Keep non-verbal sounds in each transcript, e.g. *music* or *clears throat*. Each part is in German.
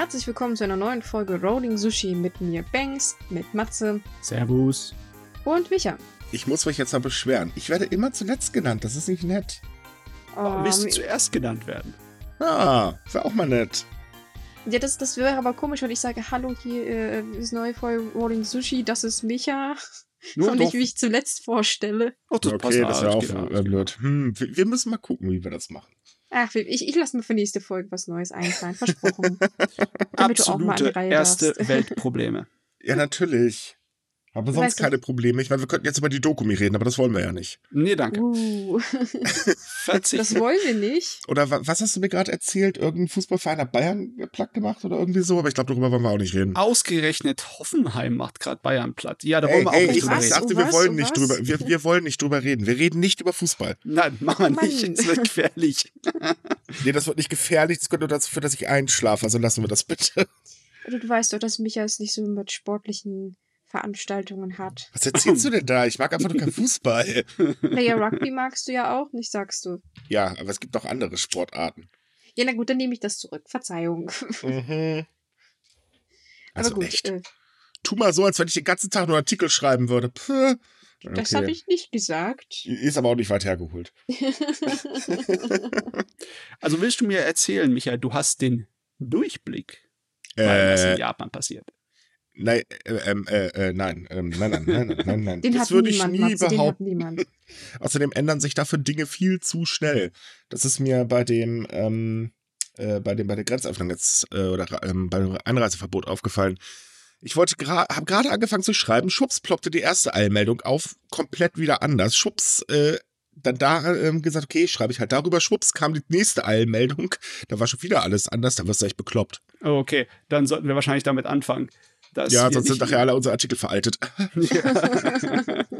herzlich willkommen zu einer neuen Folge Rolling Sushi mit mir Banks, mit Matze Servus. und Micha. Ich muss mich jetzt mal beschweren. Ich werde immer zuletzt genannt. Das ist nicht nett. Oh, willst du zuerst genannt werden? Ah, wäre auch mal nett. ja, das, das wäre aber komisch, wenn ich sage, hallo, hier äh, ist eine neue Folge Rolling Sushi, das ist Micha. *laughs* Nur *laughs* und ich mich zuletzt vorstelle. Oh, das passt okay, das wäre auch äh, blöd. Hm, wir, wir müssen mal gucken, wie wir das machen. Ach, ich, ich lasse mir für nächste Folge was Neues einfallen, versprochen. *laughs* Damit du auch mal an die Absolute Reihe erste darfst. Weltprobleme. Ja, natürlich. Aber sonst keine Probleme. Ich meine, wir könnten jetzt über die Dokumi reden, aber das wollen wir ja nicht. Nee, danke. Uh, *laughs* 40. das *laughs* wollen wir nicht. Oder wa was hast du mir gerade erzählt? Irgendein Fußballverein hat Bayern platt gemacht oder irgendwie so? Aber ich glaube, darüber wollen wir auch nicht reden. Ausgerechnet Hoffenheim macht gerade Bayern platt. Ja, da wollen wir auch hey, nicht ich drüber was? reden. dachte, wir was? wollen nicht was? drüber, wir, wir wollen nicht drüber reden. Wir reden nicht über Fußball. Nein, machen wir nicht. Es wird gefährlich. *laughs* Nee, das wird nicht gefährlich. Das könnte nur dazu führen, dass ich einschlafe. Also lassen wir das bitte. Also, du weißt doch, dass Micha es nicht so mit sportlichen Veranstaltungen hat. *laughs* Was erzählst du denn da? Ich mag einfach nur keinen Fußball. *laughs* Naja, Rugby magst du ja auch nicht, sagst du. Ja, aber es gibt auch andere Sportarten. Ja, na gut, dann nehme ich das zurück. Verzeihung. *laughs* Mhm. Also Aber gut, echt. äh, Tu mal so, als wenn ich den ganzen Tag nur Artikel schreiben würde. Puh. das Okay. habe ich nicht gesagt. Ist aber auch nicht weit hergeholt. Also willst du mir erzählen, Michael, du hast den Durchblick, weil was in Äh, Japan passiert. Nein, äh, ähm, äh, äh, nein, ähm, nein, nein, nein, nein, nein, nein. Den das hat würde ich niemand, nie Matze, den hat behaupten. niemand. *laughs* Außerdem ändern sich dafür Dinge viel zu schnell. Das ist mir bei dem, ähm, äh, bei dem, bei der Grenzöffnung jetzt äh, oder ähm, beim Einreiseverbot aufgefallen. Ich wollte gerade, habe gerade angefangen zu schreiben. Schubs ploppte die erste Eilmeldung auf, komplett wieder anders. Schubs, äh, dann da ähm, gesagt, okay, schreibe ich halt darüber. Schwupps kam die nächste Eilmeldung. Da war schon wieder alles anders. Da wirst du echt bekloppt. Oh, Okay, dann sollten wir wahrscheinlich damit anfangen. Dass ja, sonst sind nachher alle unsere Artikel veraltet. Ja. *laughs*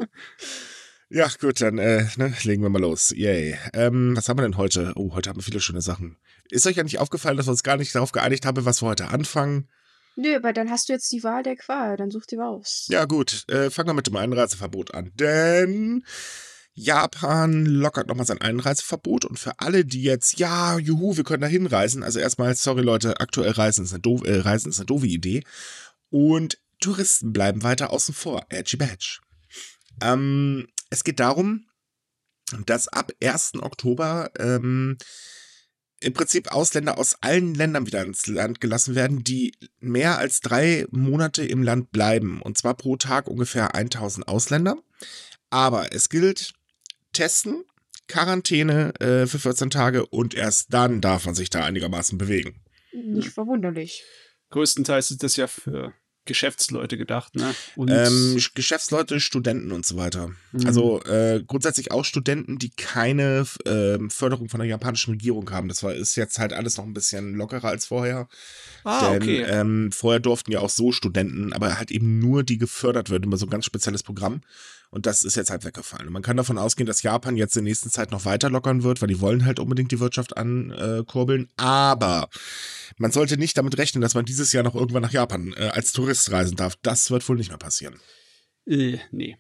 Ja, gut, dann äh, ne, legen wir mal los. Yay. Ähm, was haben wir denn heute? Oh, heute haben wir viele schöne Sachen. Ist euch ja nicht aufgefallen, dass wir uns gar nicht darauf geeinigt haben, was wir heute anfangen? Nö, aber dann hast du jetzt die Wahl der Qual. Dann such dir aus. Ja, gut. Äh, fangen wir mit dem Einreiseverbot an. Denn Japan lockert nochmal sein Einreiseverbot und für alle, die jetzt, ja, juhu, wir können da hinreisen. Also erstmal, sorry Leute, aktuell Reisen ist eine, doof, äh, Reisen ist eine doofe Idee. Und Touristen bleiben weiter außen vor. Edgy Badge. Ähm, es geht darum, dass ab 1. Oktober ähm, im Prinzip Ausländer aus allen Ländern wieder ins Land gelassen werden, die mehr als drei Monate im Land bleiben. Und zwar pro Tag ungefähr 1000 Ausländer. Aber es gilt Testen, Quarantäne äh, für 14 Tage und erst dann darf man sich da einigermaßen bewegen. Nicht verwunderlich. Größtenteils ist das ja für Geschäftsleute gedacht, ne? Ähm, Sch- Geschäftsleute, Studenten und so weiter. Mhm. Also äh, grundsätzlich auch Studenten, die keine ähm, Förderung von der japanischen Regierung haben. Das war, ist jetzt halt alles noch ein bisschen lockerer als vorher. ah, Denn okay. ähm, vorher durften ja auch so Studenten, aber halt eben nur die gefördert werden über so ein ganz spezielles Programm. Und das ist jetzt halt weggefallen. Und man kann davon ausgehen, dass Japan jetzt in der nächsten Zeit noch weiter lockern wird, weil die wollen halt unbedingt die Wirtschaft ankurbeln. Aber man sollte nicht damit rechnen, dass man dieses Jahr noch irgendwann nach Japan äh, als Tourist reisen darf. Das wird wohl nicht mehr passieren. äh, nee.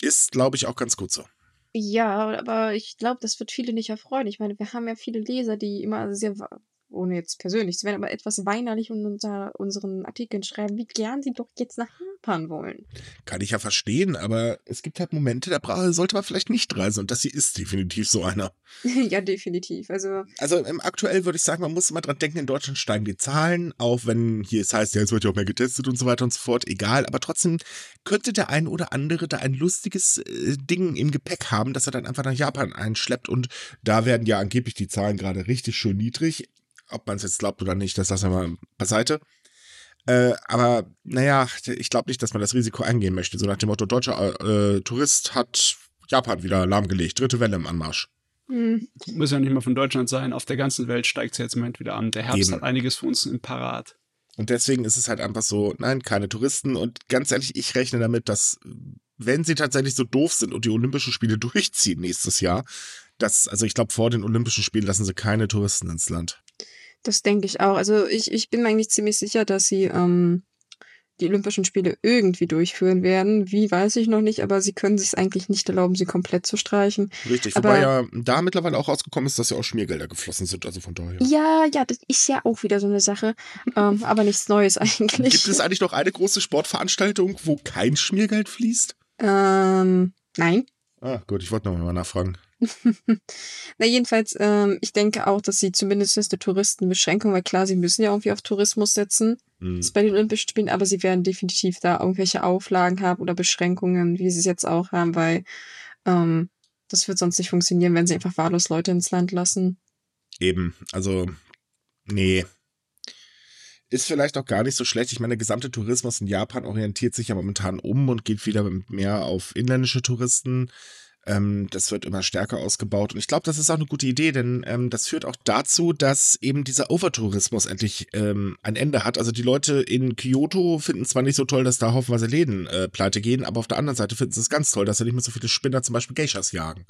Ist, glaube ich, auch ganz gut so. Ja, aber ich glaube, das wird viele nicht erfreuen. Ich meine, wir haben ja viele Leser, die immer sehr, ohne jetzt persönlich zu werden, aber etwas weinerlich in unser, unseren Artikeln schreiben, wie gern sie doch jetzt nach Japan wollen. Kann ich ja verstehen, aber es gibt halt Momente, da bra- sollte man vielleicht nicht reisen. Und das hier ist definitiv so einer. *laughs* ja, definitiv. Also, Also ähm, aktuell würde ich sagen, man muss immer dran denken, in Deutschland steigen die Zahlen, auch wenn hier es heißt, ja, es wird ja auch mehr getestet und so weiter und so fort, egal. Aber trotzdem könnte der ein oder andere da ein lustiges äh, Ding im Gepäck haben, dass er dann einfach nach Japan einschleppt. Und da werden ja angeblich die Zahlen gerade richtig schön niedrig. Ob man es jetzt glaubt oder nicht, das lassen wir mal beiseite. Äh, aber naja, ich glaube nicht, dass man das Risiko eingehen möchte. So nach dem Motto, deutscher äh, Tourist hat Japan wieder lahmgelegt. Dritte Welle im Anmarsch. hm, Muss ja nicht mal von Deutschland sein. Auf der ganzen Welt steigt es jetzt im Moment wieder an. Der Herbst Eben. hat einiges für uns im Parat. Und deswegen ist es halt einfach so, nein, keine Touristen. Und ganz ehrlich, ich rechne damit, dass, wenn sie tatsächlich so doof sind und die Olympischen Spiele durchziehen nächstes Jahr, dass, also ich glaube, vor den Olympischen Spielen lassen sie keine Touristen ins Land. Das denke ich auch. Also, ich, ich bin mir eigentlich ziemlich sicher, dass sie ähm, die Olympischen Spiele irgendwie durchführen werden. Wie, weiß ich noch nicht, aber sie können sich eigentlich nicht erlauben, sie komplett zu streichen. Richtig, Aber- wobei ja da mittlerweile auch rausgekommen ist, dass ja auch Schmiergelder geflossen sind, also von daher. Ja, ja, das ist ja auch wieder so eine Sache, ähm, aber nichts Neues *laughs* eigentlich. Gibt es eigentlich noch eine große Sportveranstaltung, wo kein Schmiergeld fließt? Ähm, nein. Ah, gut, ich wollte noch mal nachfragen. *laughs* Na, jedenfalls, ähm, ich denke auch, dass sie zumindest eine Touristenbeschränkung, weil klar, sie müssen ja irgendwie auf Tourismus setzen, Hm. das ist bei den Olympischen Spielen, aber sie werden definitiv da irgendwelche Auflagen haben oder Beschränkungen, wie sie es jetzt auch haben, weil ähm, das wird sonst nicht funktionieren, wenn sie einfach wahllos Leute ins Land lassen. Eben, also, nee. Ist vielleicht auch gar nicht so schlecht. Ich meine, der gesamte Tourismus in Japan orientiert sich ja momentan um und geht wieder mehr auf inländische Touristen. Ähm, das wird immer stärker ausgebaut. Und ich glaube, das ist auch eine gute Idee, denn ähm, das führt auch dazu, dass eben dieser Overtourismus endlich ähm, ein Ende hat. Also die Leute in Kyoto finden zwar nicht so toll, dass da haufenweise Läden äh, pleite gehen, aber auf der anderen Seite finden sie es ganz toll, dass da nicht mehr so viele Spinner zum Beispiel Geishas jagen.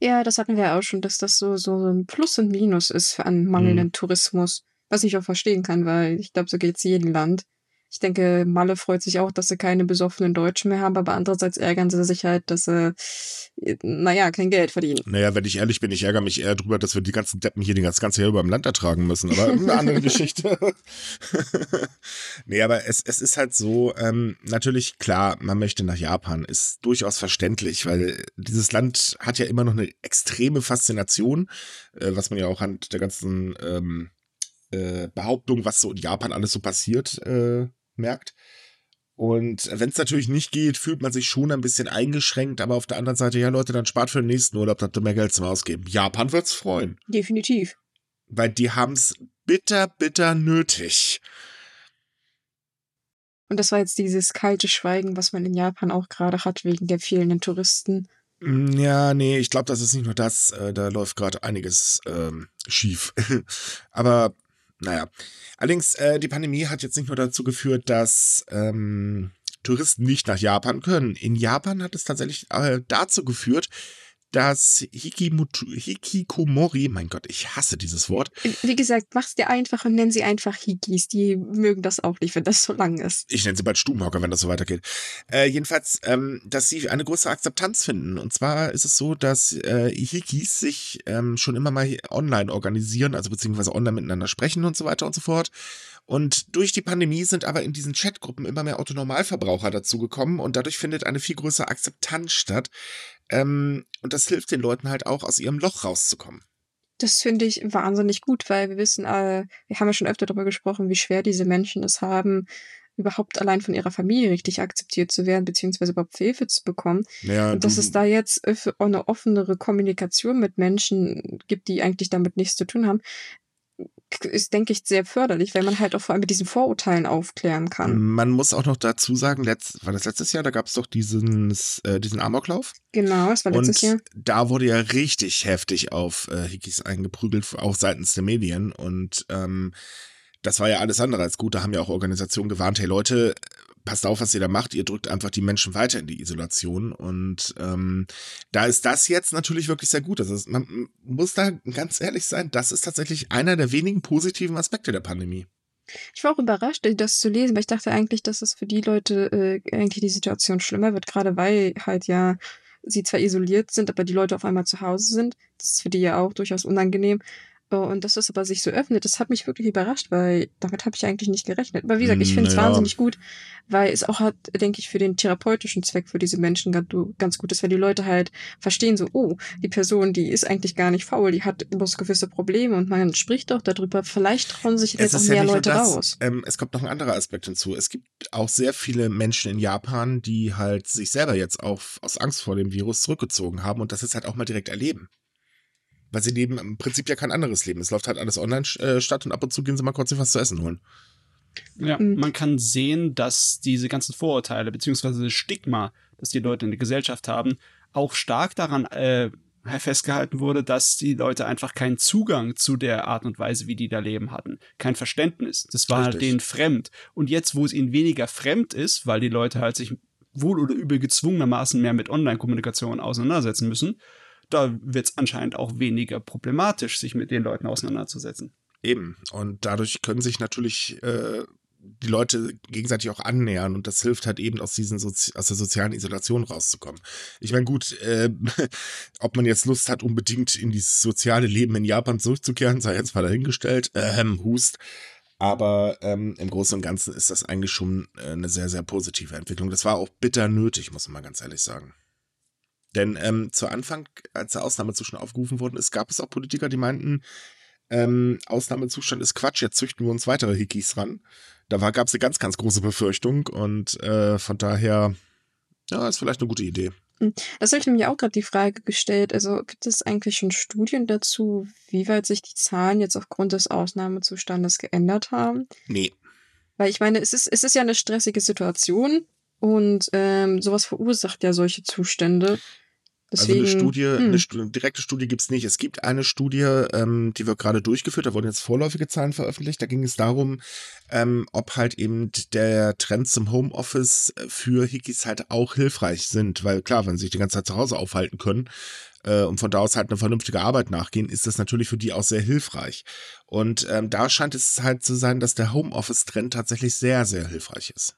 Ja, das hatten wir ja auch schon, dass das so, so ein Plus und Minus ist für einen mangelnden Tourismus. Was ich auch verstehen kann, weil ich glaube, so geht's jedem Land. Ich denke, Malle freut sich auch, dass sie keine besoffenen Deutschen mehr haben, aber andererseits ärgern sie sich halt, dass sie, äh, naja, kein Geld verdienen. Naja, wenn ich ehrlich bin, ich ärgere mich eher drüber, dass wir die ganzen Deppen hier das ganze Jahr über im Land ertragen müssen. Aber eine andere *laughs* Geschichte. nee, aber es, es ist halt so, ähm, natürlich klar, man möchte nach Japan, ist durchaus verständlich, weil dieses Land hat ja immer noch eine extreme Faszination, äh, was man ja auch an der ganzen ähm, äh, Behauptung, was so in Japan alles so passiert, äh, merkt. Und wenn es natürlich nicht geht, fühlt man sich schon ein bisschen eingeschränkt, aber auf der anderen Seite, ja Leute, dann spart für den nächsten Urlaub, dass ihr mehr Geld zum Ausgeben. Japan wird's freuen, Definitiv. weil die haben's bitter, bitter nötig. Und das war jetzt dieses kalte Schweigen, was man in Japan auch gerade hat, wegen der fehlenden Touristen. Mm, Ja, nee, ich glaube, das ist nicht nur das. Äh, da läuft gerade einiges ähm, schief. *laughs* Aber naja. Allerdings, äh, die Pandemie hat jetzt nicht nur dazu geführt, dass ähm, Touristen nicht nach Japan können. In Japan hat es tatsächlich äh, dazu geführt, dass Hikimutu, Hikikomori, mein Gott, ich hasse dieses Wort, Wie gesagt, mach's dir einfach und nenn sie einfach Higis. Die mögen das auch nicht, wenn das so lang ist. ich nenne sie bald Stubenhocker, wenn das so weitergeht. Äh, jedenfalls, ähm, dass sie eine größere Akzeptanz finden. Und zwar ist es so, dass äh, Hikis sich ähm, schon immer mal online organisieren, also beziehungsweise online miteinander sprechen und so weiter und so fort. Und durch die Pandemie sind aber in diesen Chatgruppen immer mehr Autonormalverbraucher dazugekommen und dadurch findet eine viel größere Akzeptanz statt. Ähm, und das hilft den Leuten halt auch, aus ihrem Loch rauszukommen. Das finde ich wahnsinnig gut, weil wir wissen, äh, wir haben ja schon öfter darüber gesprochen, wie schwer diese Menschen es haben, überhaupt allein von ihrer Familie richtig akzeptiert zu werden, beziehungsweise überhaupt Hilfe zu bekommen. Naja, Und dass es da jetzt eine offenere Kommunikation mit Menschen gibt, die eigentlich damit nichts zu tun haben, ist, denke ich, sehr förderlich, weil man halt auch vor allem mit diesen Vorurteilen aufklären kann. Man muss auch noch dazu sagen, letzt, war das letztes Jahr, da gab es doch diesen, äh, diesen Amoklauf. Genau, das war letztes und Jahr. da wurde ja richtig heftig auf äh, Hikis eingeprügelt, auch seitens der Medien. Und ähm, das war ja alles andere als gut. Da haben ja auch Organisationen gewarnt, hey Leute, passt auf, was ihr da macht. Ihr drückt einfach die Menschen weiter in die Isolation. Und ähm, da ist das jetzt natürlich wirklich sehr gut. Also man muss da ganz ehrlich sein, das ist tatsächlich einer der wenigen positiven Aspekte der Pandemie. Ich war auch überrascht, das zu lesen, weil ich dachte eigentlich, dass es für die Leute äh, eigentlich die Situation schlimmer wird, gerade weil halt ja sie zwar isoliert sind, aber die Leute auf einmal zu Hause sind. Das ist für die ja auch durchaus unangenehm. Und dass das aber sich so öffnet, das hat mich wirklich überrascht, weil damit habe ich eigentlich nicht gerechnet. Aber wie gesagt, ich finde es Naja. wahnsinnig gut, weil es auch hat, denke ich, für den therapeutischen Zweck für diese Menschen ganz, gut ist, weil die Leute halt verstehen so, oh, die Person, die ist eigentlich gar nicht faul, die hat bloß gewisse Probleme und man spricht doch darüber. Vielleicht trauen sich jetzt auch mehr Leute raus. Ähm, es kommt noch ein anderer Aspekt hinzu. Es gibt auch sehr viele Menschen in Japan, die halt sich selber jetzt auch aus Angst vor dem Virus zurückgezogen haben und das jetzt halt auch mal direkt erleben. Weil sie leben im Prinzip ja kein anderes Leben. Es läuft halt alles online äh, statt und ab und zu gehen sie mal kurz sich was zu essen holen. Ja, Mhm. man kann sehen, dass diese ganzen Vorurteile beziehungsweise das Stigma, das die Leute in der Gesellschaft haben, auch stark daran äh, festgehalten wurde, dass die Leute einfach keinen Zugang zu der Art und Weise, wie die da leben hatten. Kein Verständnis. Das war halt Richtig. denen fremd. Und jetzt, wo es ihnen weniger fremd ist, weil die Leute halt sich wohl oder übel gezwungenermaßen mehr mit Online-Kommunikation auseinandersetzen müssen, da wird es anscheinend auch weniger problematisch, sich mit den Leuten auseinanderzusetzen. Eben. Und dadurch können sich natürlich äh, die Leute gegenseitig auch annähern und das hilft halt eben aus diesen Sozi aus der sozialen Isolation rauszukommen. Ich meine, gut, äh, *laughs* ob man jetzt Lust hat, unbedingt in dieses soziale Leben in Japan zurückzukehren, sei jetzt mal dahingestellt, ähm, Hust. Aber ähm, im Großen und Ganzen ist das eigentlich schon äh, eine sehr, sehr positive Entwicklung. Das war auch bitter nötig, muss man mal ganz ehrlich sagen. Denn ähm, zu Anfang, als der Ausnahmezustand aufgerufen worden ist, gab es auch Politiker, die meinten, ähm, Ausnahmezustand ist Quatsch, jetzt züchten wir uns weitere Hikis ran. Da gab es eine ganz, ganz große Befürchtung und äh, von daher, ja, ist vielleicht eine gute Idee. Hm, das habe ich nämlich auch gerade die Frage gestellt. Also gibt es eigentlich schon Studien dazu, wie weit sich die Zahlen jetzt aufgrund des Ausnahmezustandes geändert haben? Nee. Weil ich meine, es ist, es ist ja eine stressige Situation und ähm, sowas verursacht ja solche Zustände. Deswegen, also eine Studie, hm. eine Stu direkte Studie gibt's nicht. Es gibt eine Studie, ähm, die wird gerade durchgeführt, da wurden jetzt vorläufige Zahlen veröffentlicht. Da ging es darum, ähm, ob halt eben der Trend zum Homeoffice für Hickeys halt auch hilfreich sind. Weil klar, wenn sie sich die ganze Zeit zu Hause aufhalten können, äh, und von da aus halt eine vernünftige Arbeit nachgehen, ist das natürlich für die auch sehr hilfreich. Und ähm, da scheint es halt zu sein, dass der Homeoffice-Trend tatsächlich sehr, sehr hilfreich ist.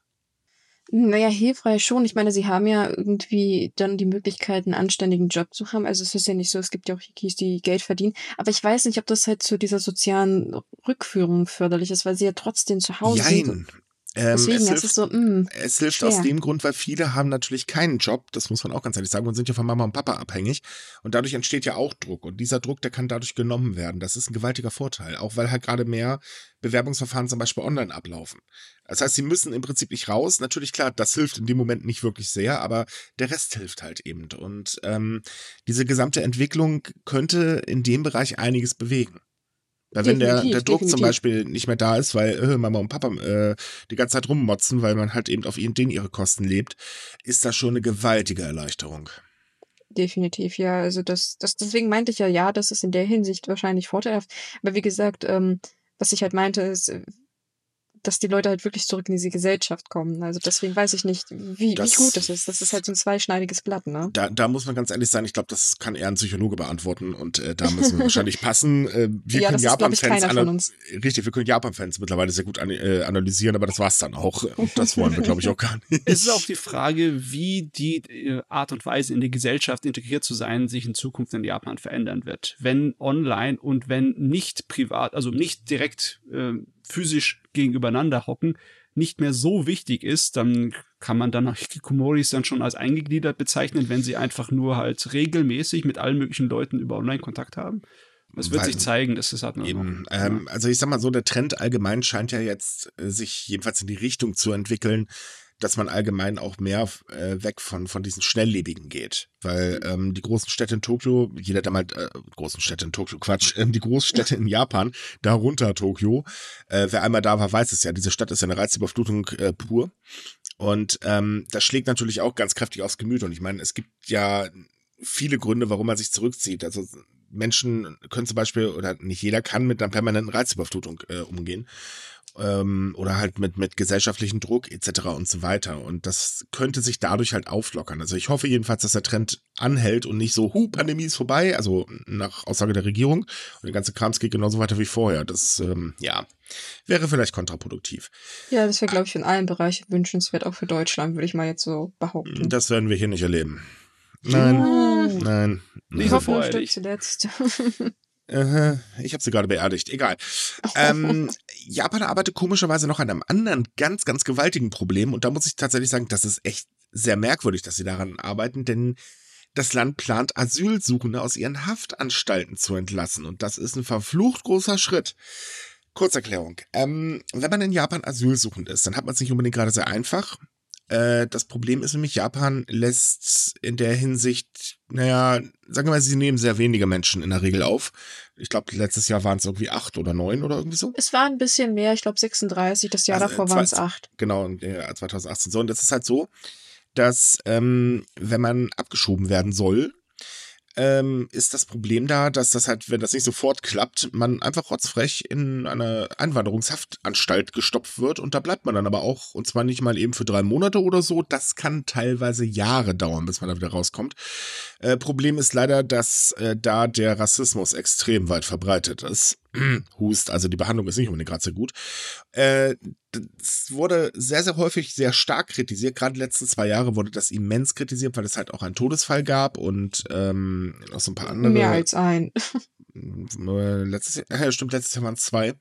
Naja, hilfreich schon. Ich meine, sie haben ja irgendwie dann die Möglichkeit, einen anständigen Job zu haben. Also es ist ja nicht so, es gibt ja auch Hikis, die Geld verdienen. Aber ich weiß nicht, ob das halt zu dieser sozialen Rückführung förderlich ist, weil sie ja trotzdem zu Hause Jein. sind. Ähm, Deswegen, es es hilft, ist so, mm, es hilft schwer. aus dem Grund, weil viele haben natürlich keinen Job, das muss man auch ganz ehrlich sagen, und sind ja von Mama und Papa abhängig. Und dadurch entsteht ja auch Druck. Und dieser Druck, der kann dadurch genommen werden. Das ist ein gewaltiger Vorteil. Auch weil halt gerade mehr Bewerbungsverfahren zum Beispiel online ablaufen. Das heißt, sie müssen im Prinzip nicht raus. Natürlich, klar, das hilft in dem Moment nicht wirklich sehr, aber der Rest hilft halt eben. Und ähm, diese gesamte Entwicklung könnte in dem Bereich einiges bewegen. Weil wenn der, der Druck zum Beispiel nicht mehr da ist, weil äh, Mama und Papa äh, die ganze Zeit rummotzen, weil man halt eben auf ihren, denen ihre Kosten lebt, ist das schon eine gewaltige Erleichterung. Definitiv, ja. Also das, das, deswegen meinte ich ja, ja, das ist in der Hinsicht wahrscheinlich vorteilhaft. Aber wie gesagt, ähm, was ich halt meinte, ist, äh, dass die Leute halt wirklich zurück in diese Gesellschaft kommen. Also deswegen weiß ich nicht, wie, das, wie gut das ist. Das ist halt so ein zweischneidiges Blatt, ne? Da, da muss man ganz ehrlich sein, ich glaube, das kann eher ein Psychologe beantworten und äh, da müssen wir wahrscheinlich passen. Äh, wir *laughs* ja, können Japan-Fans Richtig, wir können Japan-Fans mittlerweile sehr gut an, äh, analysieren, aber das war's dann auch. Und das wollen wir, glaube ich, auch gar nicht. Es ist auch die Frage, wie die äh, Art und Weise in die Gesellschaft integriert zu sein, sich in Zukunft in Japan verändern wird. Wenn online und wenn nicht privat, also nicht direkt äh, physisch gegenübereinander hocken, nicht mehr so wichtig ist, dann kann man dann *laughs* Hikikomoris dann schon als eingegliedert bezeichnen, wenn sie einfach nur halt regelmäßig mit allen möglichen Leuten über Online-Kontakt haben. Es wird Weil, sich zeigen, dass es halt noch. Eben, ähm, also ich sag mal so, der Trend allgemein scheint ja jetzt äh, sich jedenfalls in die Richtung zu entwickeln, dass man allgemein auch mehr äh, weg von, von diesen Schnelllebigen geht. Weil ähm, die großen Städte in Tokio, jeder, der mal, äh, großen Städte in Tokio, Quatsch, äh, die Großstädte in Japan, darunter Tokio, äh, wer einmal da war, weiß es ja, diese Stadt ist ja eine Reizüberflutung äh, pur. Und ähm, das schlägt natürlich auch ganz kräftig aufs Gemüt. Und ich meine, es gibt ja viele Gründe, warum man sich zurückzieht. Also Menschen können zum Beispiel, oder nicht jeder kann mit einer permanenten Reizüberflutung äh, umgehen ähm, oder halt mit, mit gesellschaftlichen Druck etc. und so weiter. Und das könnte sich dadurch halt auflockern. Also ich hoffe jedenfalls, dass der Trend anhält und nicht so, hu, Pandemie ist vorbei, also nach Aussage der Regierung. Und der ganze Krams geht genauso weiter wie vorher. Das, ähm, ja, wäre vielleicht kontraproduktiv. Ja, das wäre, glaube ich, in allen Bereichen wünschenswert, auch für Deutschland, würde ich mal jetzt so behaupten. Das werden wir hier nicht erleben. Nein, ja. nein. Ich hoffe, ein Stück zuletzt. *laughs* Ich habe sie gerade beerdigt. Egal. ähm, Japan arbeitet komischerweise noch an einem anderen ganz, ganz gewaltigen Problem. Und da muss ich tatsächlich sagen, das ist echt sehr merkwürdig, dass sie daran arbeiten, denn das Land plant, Asylsuchende aus ihren Haftanstalten zu entlassen. Und das ist ein verflucht großer Schritt. Kurzerklärung. Ähm, wenn man in Japan asylsuchend ist, dann hat man es nicht unbedingt gerade sehr einfach. Äh, das Problem ist nämlich, Japan lässt in der Hinsicht, naja, sagen wir mal, sie nehmen sehr wenige Menschen in der Regel auf. Ich glaube, letztes Jahr waren es irgendwie acht oder neun oder irgendwie so. Es war ein bisschen mehr, ich glaube 36, das Jahr also, davor waren es acht. Genau, 2018 so. Und das ist halt so, dass ähm, wenn man abgeschoben werden soll, ähm, ist das Problem da, dass das halt, wenn das nicht sofort klappt, man einfach rotzfrech in eine Einwanderungshaftanstalt gestopft wird und da bleibt man dann aber auch, und zwar nicht mal eben für drei Monate oder so, das kann teilweise Jahre dauern, bis man da wieder rauskommt. Äh, Problem ist leider, dass äh, da der Rassismus extrem weit verbreitet ist *clears throat* Hust, also die Behandlung ist nicht unbedingt gerade so gut. Äh, das wurde sehr, sehr häufig sehr stark kritisiert. Gerade die letzten zwei Jahre wurde das immens kritisiert, weil es halt auch einen Todesfall gab und ähm, noch so ein paar andere. Mehr als ein. *laughs* Äh, letztes Jahr, ja, stimmt, letztes Jahr waren es zwei.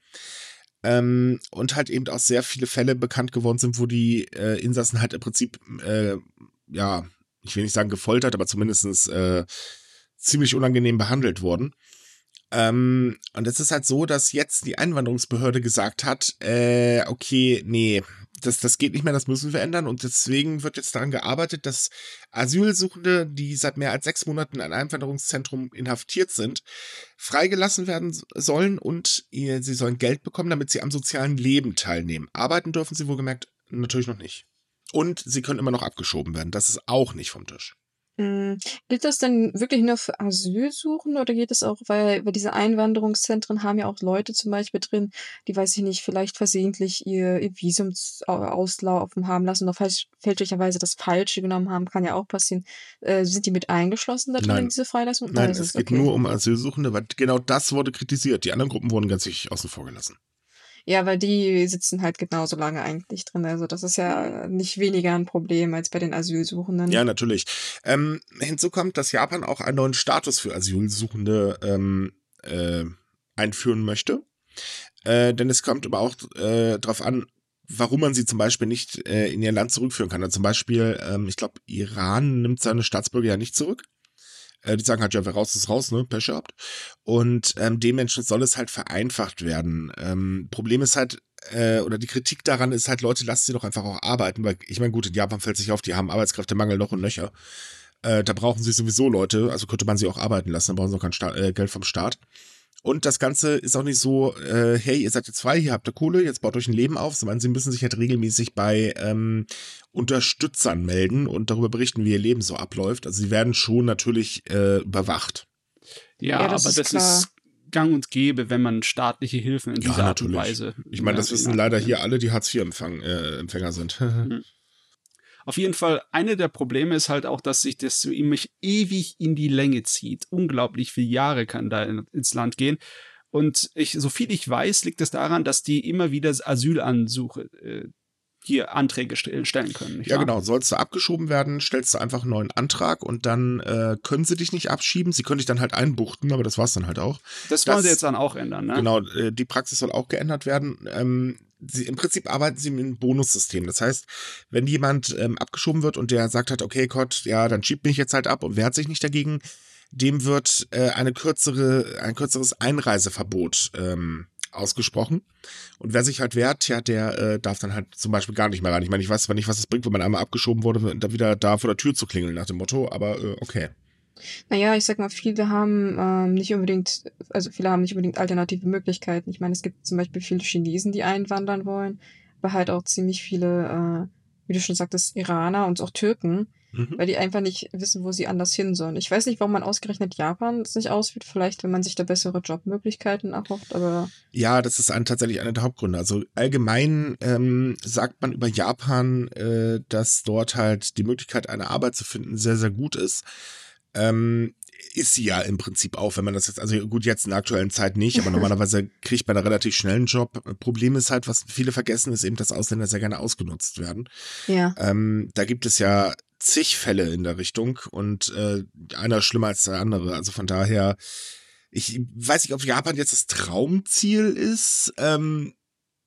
Ähm, und halt eben auch sehr viele Fälle bekannt geworden sind, wo die äh, Insassen halt im Prinzip, äh, ja, ich will nicht sagen gefoltert, aber zumindest äh, ziemlich unangenehm behandelt wurden. Ähm, und es ist halt so, dass jetzt die Einwanderungsbehörde gesagt hat, äh, okay, nee, das, das geht nicht mehr, das müssen wir ändern. Und deswegen wird jetzt daran gearbeitet, dass Asylsuchende, die seit mehr als sechs Monaten in einem Einwanderungszentrum inhaftiert sind, freigelassen werden sollen und ihr, sie sollen Geld bekommen, damit sie am sozialen Leben teilnehmen. Arbeiten dürfen sie wohlgemerkt natürlich noch nicht. Und sie können immer noch abgeschoben werden. Das ist auch nicht vom Tisch. Hm, gilt das denn wirklich nur für Asylsuchende oder geht es auch, weil, weil diese Einwanderungszentren haben ja auch Leute zum Beispiel drin, die, weiß ich nicht, vielleicht versehentlich ihr, ihr Visum auslaufen haben lassen oder falsch, fälschlicherweise das Falsche genommen haben, kann ja auch passieren. Äh, sind die mit eingeschlossen da drin in Nein. diese Freilassung? Nein, das es geht okay. nur um Asylsuchende, weil genau das wurde kritisiert. Die anderen Gruppen wurden ganz sicher außen vor gelassen. Ja, weil die sitzen halt genauso lange eigentlich drin. Also das ist ja nicht weniger ein Problem als bei den Asylsuchenden. Ja, natürlich. Ähm, hinzu kommt, dass Japan auch einen neuen Status für Asylsuchende ähm, äh, einführen möchte. Äh, denn es kommt aber auch äh, darauf an, warum man sie zum Beispiel nicht äh, in ihr Land zurückführen kann. Also zum Beispiel, ähm, ich glaube, Iran nimmt seine Staatsbürger ja nicht zurück. Äh, die sagen halt, ja, wer raus ist raus, ne? Pech gehabt. Und ähm, dementsprechend soll es halt vereinfacht werden. Ähm, Problem ist halt, äh, oder die Kritik daran ist halt, Leute, lasst sie doch einfach auch arbeiten, weil ich meine, gut, in Japan fällt sich auf, die haben Arbeitskräftemangel noch und nöcher. Äh, da brauchen sie sowieso Leute, also könnte man sie auch arbeiten lassen, dann brauchen sie auch kein Staat, äh, Geld vom Staat. Und das Ganze ist auch nicht so, äh, hey, ihr seid jetzt frei, hier habt ihr Kohle, jetzt baut euch ein Leben auf, sondern sie müssen sich halt regelmäßig bei ähm, Unterstützern melden und darüber berichten, wie ihr Leben so abläuft. Also sie werden schon natürlich äh, überwacht. Ja, Ja, das aber ist das klar. ist gang und gäbe, wenn man staatliche Hilfen in Ja, dieser Art und natürlich. Weise. Ich meine, das wissen leider hier alle, die Hartz-IV-Empfänger äh, sind. Auf jeden Fall, eine der Probleme ist halt auch, dass sich das so immer ewig in die Länge zieht. Unglaublich viele Jahre kann da in, ins Land gehen. Und ich, so viel ich weiß, liegt es daran, dass die immer wieder Asylansuche äh, hier Anträge st stellen können. Nicht Ja, wahr? genau. Sollst du abgeschoben werden, stellst du einfach einen neuen Antrag und dann äh, können sie dich nicht abschieben. Sie können dich dann halt einbuchten, aber das war's dann halt auch. Das wollen das- sie jetzt dann auch ändern, ne? Genau, äh, die Praxis soll auch geändert werden. Ähm, sie, Im Prinzip arbeiten sie mit einem Bonussystem. Das heißt, wenn jemand ähm, abgeschoben wird und der sagt halt, okay, Gott, ja, dann schiebt mich jetzt halt ab und wehrt sich nicht dagegen, dem wird äh, eine kürzere, ein kürzeres Einreiseverbot ähm, ausgesprochen. Und wer sich halt wehrt, ja, der äh, darf dann halt zum Beispiel gar nicht mehr rein. Ich meine, ich weiß zwar nicht, was es bringt, wenn man einmal abgeschoben wurde, da wieder da vor der Tür zu klingeln nach dem Motto, aber äh, okay. Naja, ich sag mal, viele haben ähm, nicht unbedingt, also viele haben nicht unbedingt alternative Möglichkeiten. Ich meine, es gibt zum Beispiel viele Chinesen, die einwandern wollen, aber halt auch ziemlich viele, äh, wie du schon sagtest, Iraner und auch Türken, Mhm. weil die einfach nicht wissen, wo sie anders hin sollen. Ich weiß nicht, warum man ausgerechnet Japan es nicht auswählt, vielleicht, wenn man sich da bessere Jobmöglichkeiten erhofft, aber Ja, das ist ein, tatsächlich einer der Hauptgründe. Also allgemein ähm, sagt man über Japan, äh, dass dort halt die Möglichkeit, eine Arbeit zu finden, sehr, sehr gut ist. Ähm, ist sie ja im Prinzip auch, wenn man das jetzt, also gut, jetzt in der aktuellen Zeit nicht, aber *laughs* normalerweise kriegt man einen relativ schnellen Job. Problem ist halt, was viele vergessen, ist eben, dass Ausländer sehr gerne ausgenutzt werden. ja. Ähm, da gibt es ja zig Fälle in der Richtung und äh, einer schlimmer als der andere. Also von daher, ich weiß nicht, ob Japan jetzt das Traumziel ist. Ähm,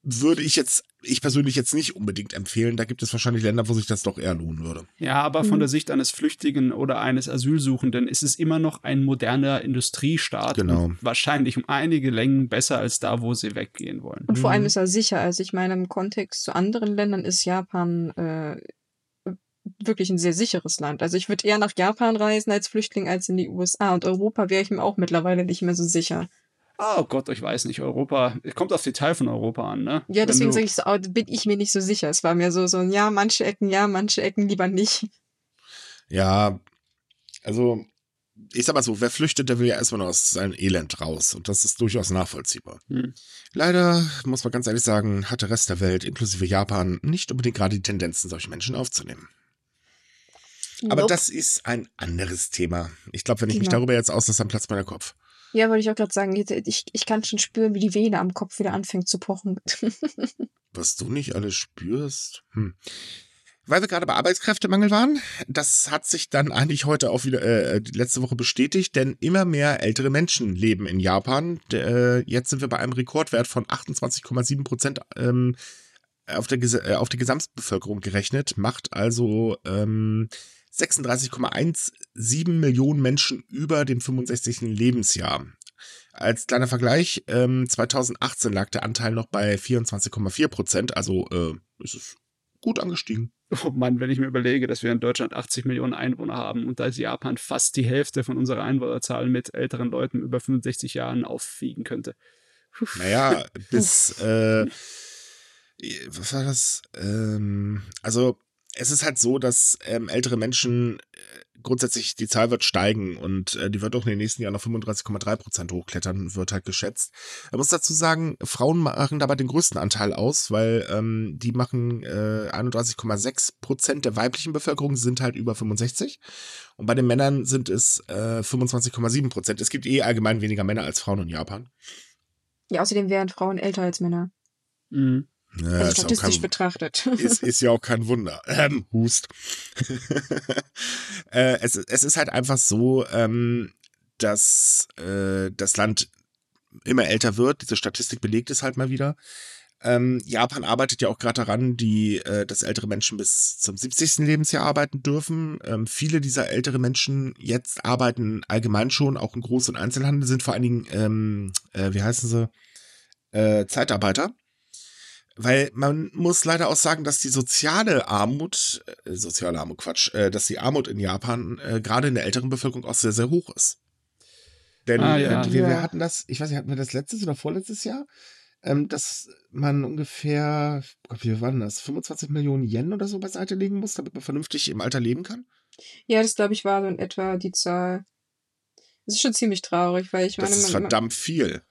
würde ich jetzt, ich persönlich jetzt nicht unbedingt empfehlen. Da gibt es wahrscheinlich Länder, wo sich das doch eher lohnen würde. Ja, aber von Mhm. der Sicht eines Flüchtigen oder eines Asylsuchenden ist es immer noch ein moderner Industriestaat. Genau. Und wahrscheinlich um einige Längen besser als da, wo sie weggehen wollen. Und vor allem Mhm. ist er sicher. Also ich meine, im Kontext zu anderen Ländern ist Japan äh, wirklich ein sehr sicheres Land. Also ich würde eher nach Japan reisen als Flüchtling als in die USA. Und Europa wäre ich mir auch mittlerweile nicht mehr so sicher. Oh Gott, ich weiß nicht. Europa, es kommt auf Detail von Europa an, ne? Ja, deswegen du- sage ich so, bin ich mir nicht so sicher. Es war mir so, so, ja, manche Ecken ja, manche Ecken lieber nicht. Ja, also ich sag mal so, wer flüchtet, der will ja erstmal aus seinem Elend raus. Und das ist durchaus nachvollziehbar. Hm. Leider, muss man ganz ehrlich sagen, hat der Rest der Welt, inklusive Japan, nicht unbedingt gerade die Tendenzen, solche Menschen aufzunehmen. Aber Nope. das ist ein anderes Thema. Ich glaube, wenn ich mich Genau. darüber jetzt auslasse, dann platzt mein Kopf. Ja, wollte ich auch gerade sagen, ich, ich kann schon spüren, wie die Vene am Kopf wieder anfängt zu pochen. *laughs* Was du nicht alles spürst. Hm. Weil wir gerade bei Arbeitskräftemangel waren, das hat sich dann eigentlich heute auch wieder äh, letzte Woche bestätigt, denn immer mehr ältere Menschen leben in Japan. Äh, jetzt sind wir bei einem Rekordwert von 28,7 Prozent ähm, auf, der, äh, auf die Gesamtbevölkerung gerechnet, macht also ähm, 36,17 Millionen Menschen über dem 65. Lebensjahr. Als kleiner Vergleich, ähm, 2018 lag der Anteil noch bei 24,4 Prozent, also äh, ist es gut angestiegen. Oh Mann, wenn ich mir überlege, dass wir in Deutschland 80 Millionen Einwohner haben und da ist Japan fast die Hälfte von unserer Einwohnerzahl mit älteren Leuten über 65 Jahren aufwiegen könnte. Puh. Naja, *laughs* bis, äh, was war das? Ähm, also, es ist halt so, dass ähm, ältere Menschen äh, grundsätzlich die Zahl wird steigen und äh, die wird auch in den nächsten Jahren auf 35,3 Prozent hochklettern, wird halt geschätzt. Man muss dazu sagen, Frauen machen dabei den größten Anteil aus, weil ähm, die machen äh, 31,6 Prozent der weiblichen Bevölkerung sind halt über 65 und bei den Männern sind es äh, 25,7 Prozent. Es gibt eh allgemein weniger Männer als Frauen in Japan. Ja, außerdem wären Frauen älter als Männer. Mhm. Ja, also statistisch kein- betrachtet. *laughs* ist, ist ja auch kein Wunder. Ähm, Hust. *laughs* äh, es, es ist halt einfach so, ähm, dass äh, das Land immer älter wird. Diese Statistik belegt es halt mal wieder. Ähm, Japan arbeitet ja auch gerade daran, die, äh, dass ältere Menschen bis zum 70. Lebensjahr arbeiten dürfen. Ähm, viele dieser ältere Menschen jetzt arbeiten allgemein schon, auch im Groß- und Einzelhandel, sind vor allen Dingen, ähm, äh, wie heißen sie, äh, Zeitarbeiter. Weil man muss leider auch sagen, dass die soziale Armut, äh, soziale Armut, Quatsch, äh, dass die Armut in Japan äh, gerade in der älteren Bevölkerung auch sehr, sehr hoch ist. Denn Ah, ja. äh, wir, wir hatten das, ich weiß nicht, hatten wir das letztes oder vorletztes Jahr, ähm, dass man ungefähr, Gott, wie war denn das, 25 Millionen Yen oder so beiseite legen muss, damit man vernünftig im Alter leben kann? ja, das glaube ich war so in etwa die Zahl. Das ist schon ziemlich traurig, weil ich Das meine, ist man, verdammt viel.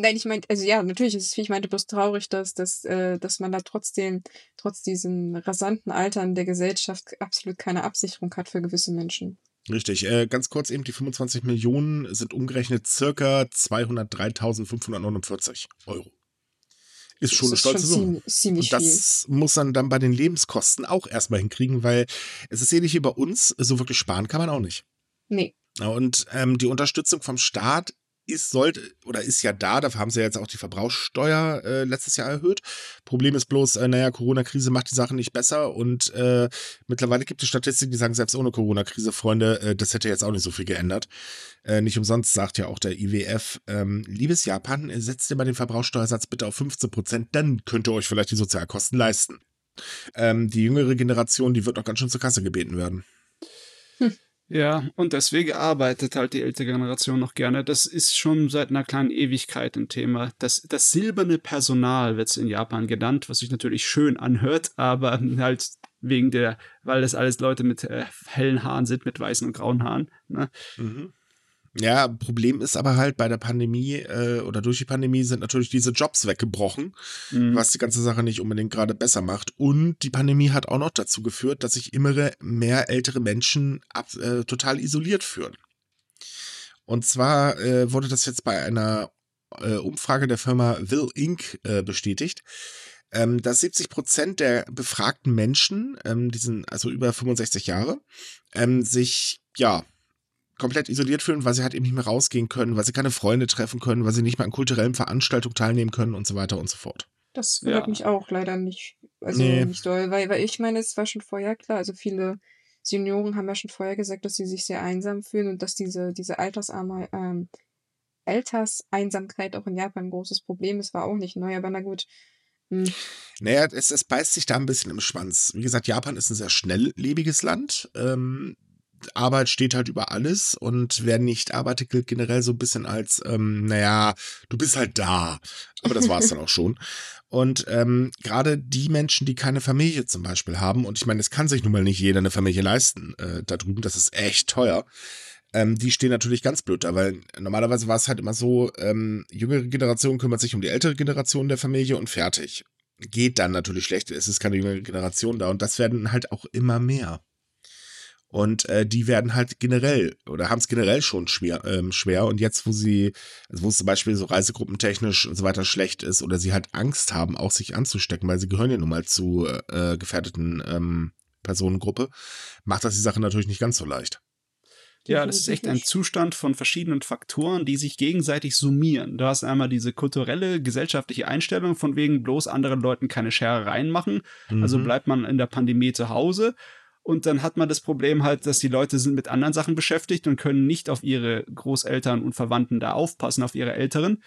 Nein, ich meinte, also ja, natürlich ist es viel. Ich meinte bloß traurig, dass, dass, äh, dass man da trotzdem, trotz diesem rasanten Altern der Gesellschaft, absolut keine Absicherung hat für gewisse Menschen. Richtig. Äh, ganz kurz eben, die 25 Millionen sind umgerechnet circa 203.549 Euro. Ist schon eine das stolze Summe. ziemlich, ziemlich Und das muss man dann bei den Lebenskosten auch erstmal hinkriegen, weil es ist ähnlich wie bei uns, so wirklich sparen kann man auch nicht. viel. Nee. Und ähm, die Unterstützung vom Staat ist, sollte oder ist ja da, dafür haben sie jetzt auch die Verbrauchssteuer äh, letztes Jahr erhöht. Problem ist bloß, äh, naja, Corona-Krise macht die Sache nicht besser und äh, mittlerweile gibt es Statistiken, die sagen, selbst ohne Corona-Krise, Freunde, äh, das hätte jetzt auch nicht so viel geändert. Äh, nicht umsonst sagt ja auch der IWF, ähm, liebes Japan, setzt immer den Verbrauchssteuersatz bitte auf 15 Prozent, dann könnt ihr euch vielleicht die Sozialkosten leisten. Ähm, die jüngere Generation, die wird noch ganz schön zur Kasse gebeten werden. Ja, und deswegen arbeitet halt die ältere Generation noch gerne. Das ist schon seit einer kleinen Ewigkeit ein Thema. Das, das silberne Personal wird es in Japan genannt, was sich natürlich schön anhört, aber *laughs* halt wegen der, weil das alles Leute mit äh, hellen Haaren sind, mit weißen und grauen Haaren. Ne? Mhm. Ja, Problem ist aber halt bei der Pandemie äh, oder durch die Pandemie sind natürlich diese Jobs weggebrochen, Mhm. was die ganze Sache nicht unbedingt gerade besser macht. Und die Pandemie hat auch noch dazu geführt, dass sich immer mehr ältere Menschen ab, äh, total isoliert fühlen. Und zwar äh, wurde das jetzt bei einer äh, Umfrage der Firma Will Inc. Äh, bestätigt, ähm, dass 70 Prozent der befragten Menschen, ähm, die sind also über 65 Jahre, ähm, sich ja komplett isoliert fühlen, weil sie halt eben nicht mehr rausgehen können, weil sie keine Freunde treffen können, weil sie nicht mehr an kulturellen Veranstaltungen teilnehmen können und so weiter und so fort. Das wundert Ja. mich auch leider nicht. Also Nee. nicht doll, weil, weil ich meine, es war schon vorher klar, also viele Senioren haben ja schon vorher gesagt, dass sie sich sehr einsam fühlen und dass diese, diese Altersarme, ähm, Alterseinsamkeit auch in Japan ein großes Problem ist, war auch nicht neu, aber na gut. Hm. Naja, es, es beißt sich da ein bisschen im Schwanz. Wie gesagt, Japan ist ein sehr schnelllebiges Land. Ähm, Arbeit steht halt über alles und wer nicht arbeitet, gilt generell so ein bisschen als, ähm, naja, du bist halt da. Aber das war es dann auch schon. Und ähm, gerade die Menschen, die keine Familie zum Beispiel haben, und ich meine, es kann sich nun mal nicht jeder eine Familie leisten äh, da drüben, das ist echt teuer. Ähm, die stehen natürlich ganz blöd da, weil normalerweise war es halt immer so, ähm, jüngere Generation kümmert sich um die ältere Generation der Familie und fertig. Geht dann natürlich schlecht, es ist keine jüngere Generation da und das werden halt auch immer mehr. Und äh, die werden halt generell oder haben es generell schon schwer, ähm, schwer. Und jetzt, wo sie, also wo es zum Beispiel so reisegruppentechnisch und so weiter schlecht ist oder sie halt Angst haben, auch sich anzustecken, weil sie gehören ja nun mal zu äh, gefährdeten ähm, Personengruppe, macht das die Sache natürlich nicht ganz so leicht. Ja, das ist echt ein Zustand von verschiedenen Faktoren, die sich gegenseitig summieren. Du hast einmal diese kulturelle, gesellschaftliche Einstellung, von wegen bloß anderen Leuten keine Scherereien machen. Also mhm. Also bleibt man in der Pandemie zu Hause. Und dann hat man das Problem halt, dass die Leute sind mit anderen Sachen beschäftigt und können nicht auf ihre Großeltern und Verwandten da aufpassen, auf ihre Älteren.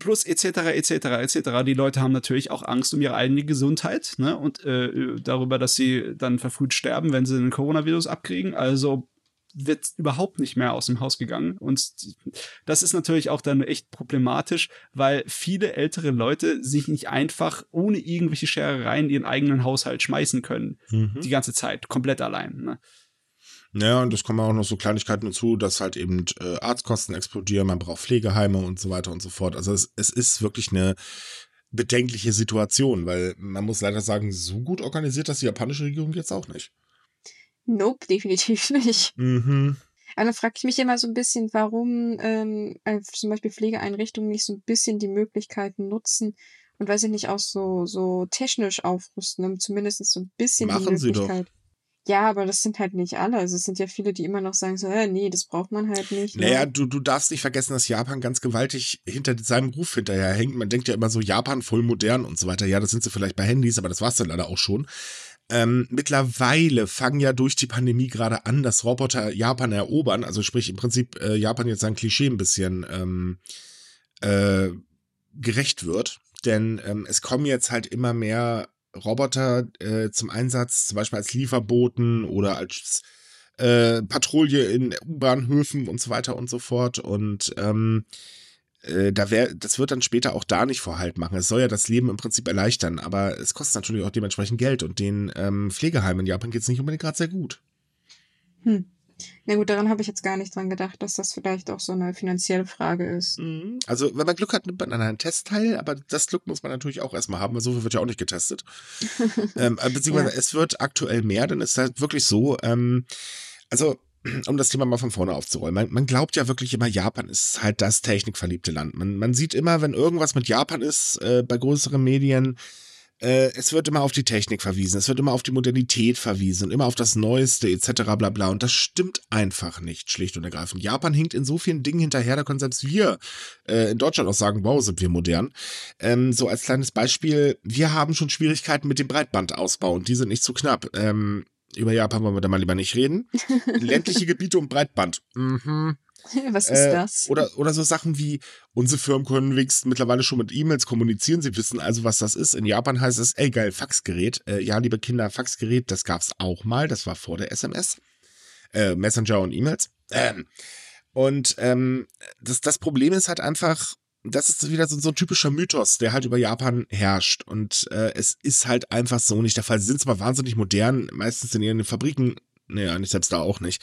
Plus etc. etc. etc. Die Leute haben natürlich auch Angst um ihre eigene Gesundheit ne? und äh, darüber, dass sie dann verfrüht sterben, wenn sie den Coronavirus abkriegen. Also wird überhaupt nicht mehr aus dem Haus gegangen. Und das ist natürlich auch dann echt problematisch, weil viele ältere Leute sich nicht einfach ohne irgendwelche Scherereien ihren eigenen Haushalt schmeißen können. Mhm. Die ganze Zeit, komplett allein. Ne? Ja, und es kommen auch noch so Kleinigkeiten dazu, dass halt eben äh, Arztkosten explodieren, man braucht Pflegeheime und so weiter und so fort. Also es, es ist wirklich eine bedenkliche Situation, weil man muss leider sagen, so gut organisiert das die japanische Regierung jetzt auch nicht. Nope, *laughs* definitiv nicht. Mhm. Aber dann frage ich mich immer so ein bisschen, warum ähm, äh, zum Beispiel Pflegeeinrichtungen nicht so ein bisschen die Möglichkeiten nutzen und weiß ich nicht, auch so, so technisch aufrüsten, um zumindest so ein bisschen Machen die Möglichkeit. Ja, aber das sind halt nicht alle. Also es sind ja viele, die immer noch sagen so, äh, nee, das braucht man halt nicht. Ne? Naja, du, du darfst nicht vergessen, dass Japan ganz gewaltig hinter seinem Ruf hinterher hängt. Man denkt ja immer so, Japan voll modern und so weiter. Ja, das sind sie vielleicht bei Handys, aber das war's dann leider auch schon. Ähm, mittlerweile fangen ja durch die Pandemie gerade an, dass Roboter Japan erobern. Also sprich im Prinzip äh, Japan jetzt sein Klischee ein bisschen ähm, äh, gerecht wird. Denn ähm, es kommen jetzt halt immer mehr Roboter äh, zum Einsatz, zum Beispiel als Lieferboten oder als äh, Patrouille in U-Bahnhöfen und so weiter und so fort. Und ähm, äh, da wär, das wird dann später auch da nicht Vorhalt machen. Es soll ja das Leben im Prinzip erleichtern, aber es kostet natürlich auch dementsprechend Geld und den ähm, Pflegeheimen in Japan geht es nicht unbedingt gerade sehr gut. Hm. Na gut, daran habe ich jetzt gar nicht dran gedacht, dass das vielleicht auch so eine finanzielle Frage ist. Mhm. Also, wenn man Glück hat, nimmt man an einem Test teil, aber das Glück muss man natürlich auch erstmal haben, weil so viel wird ja auch nicht getestet. *laughs* ähm, äh, beziehungsweise ja. es wird aktuell mehr, denn es ist halt wirklich so, ähm, also um das Thema mal von vorne aufzurollen. Man, man, glaubt ja wirklich immer, Japan ist halt das technikverliebte Land. Man, man sieht immer, wenn irgendwas mit Japan ist, äh, bei größeren Medien, äh, es wird immer auf die Technik verwiesen, es wird immer auf die Modernität verwiesen, immer auf das Neueste etc. bla bla. Und das stimmt einfach nicht, schlicht und ergreifend. Japan hinkt in so vielen Dingen hinterher, da können selbst wir äh, in Deutschland auch sagen, wow, sind wir modern. Ähm, so als kleines Beispiel, wir haben schon Schwierigkeiten mit dem Breitbandausbau und die sind nicht zu knapp. Ähm, über Japan wollen wir da mal lieber nicht reden. *laughs* Ländliche Gebiete und Breitband. Mhm. Was ist äh, das? Oder, oder so Sachen wie, unsere Firmen können wenigstens mittlerweile schon mit E-Mails kommunizieren. Sie wissen also, was das ist. In Japan heißt es, ey geil, Faxgerät. Äh, ja, liebe Kinder, Faxgerät, das gab's auch mal. Das war vor der SMS. Äh, Messenger und E-Mails. Ähm, und ähm, das, das Problem ist halt einfach, das ist wieder so, so, ein typischer Mythos, der halt über Japan herrscht. Und äh, es ist halt einfach so nicht der Fall. Sie sind zwar wahnsinnig modern, meistens in ihren Fabriken, naja, nicht selbst da auch nicht.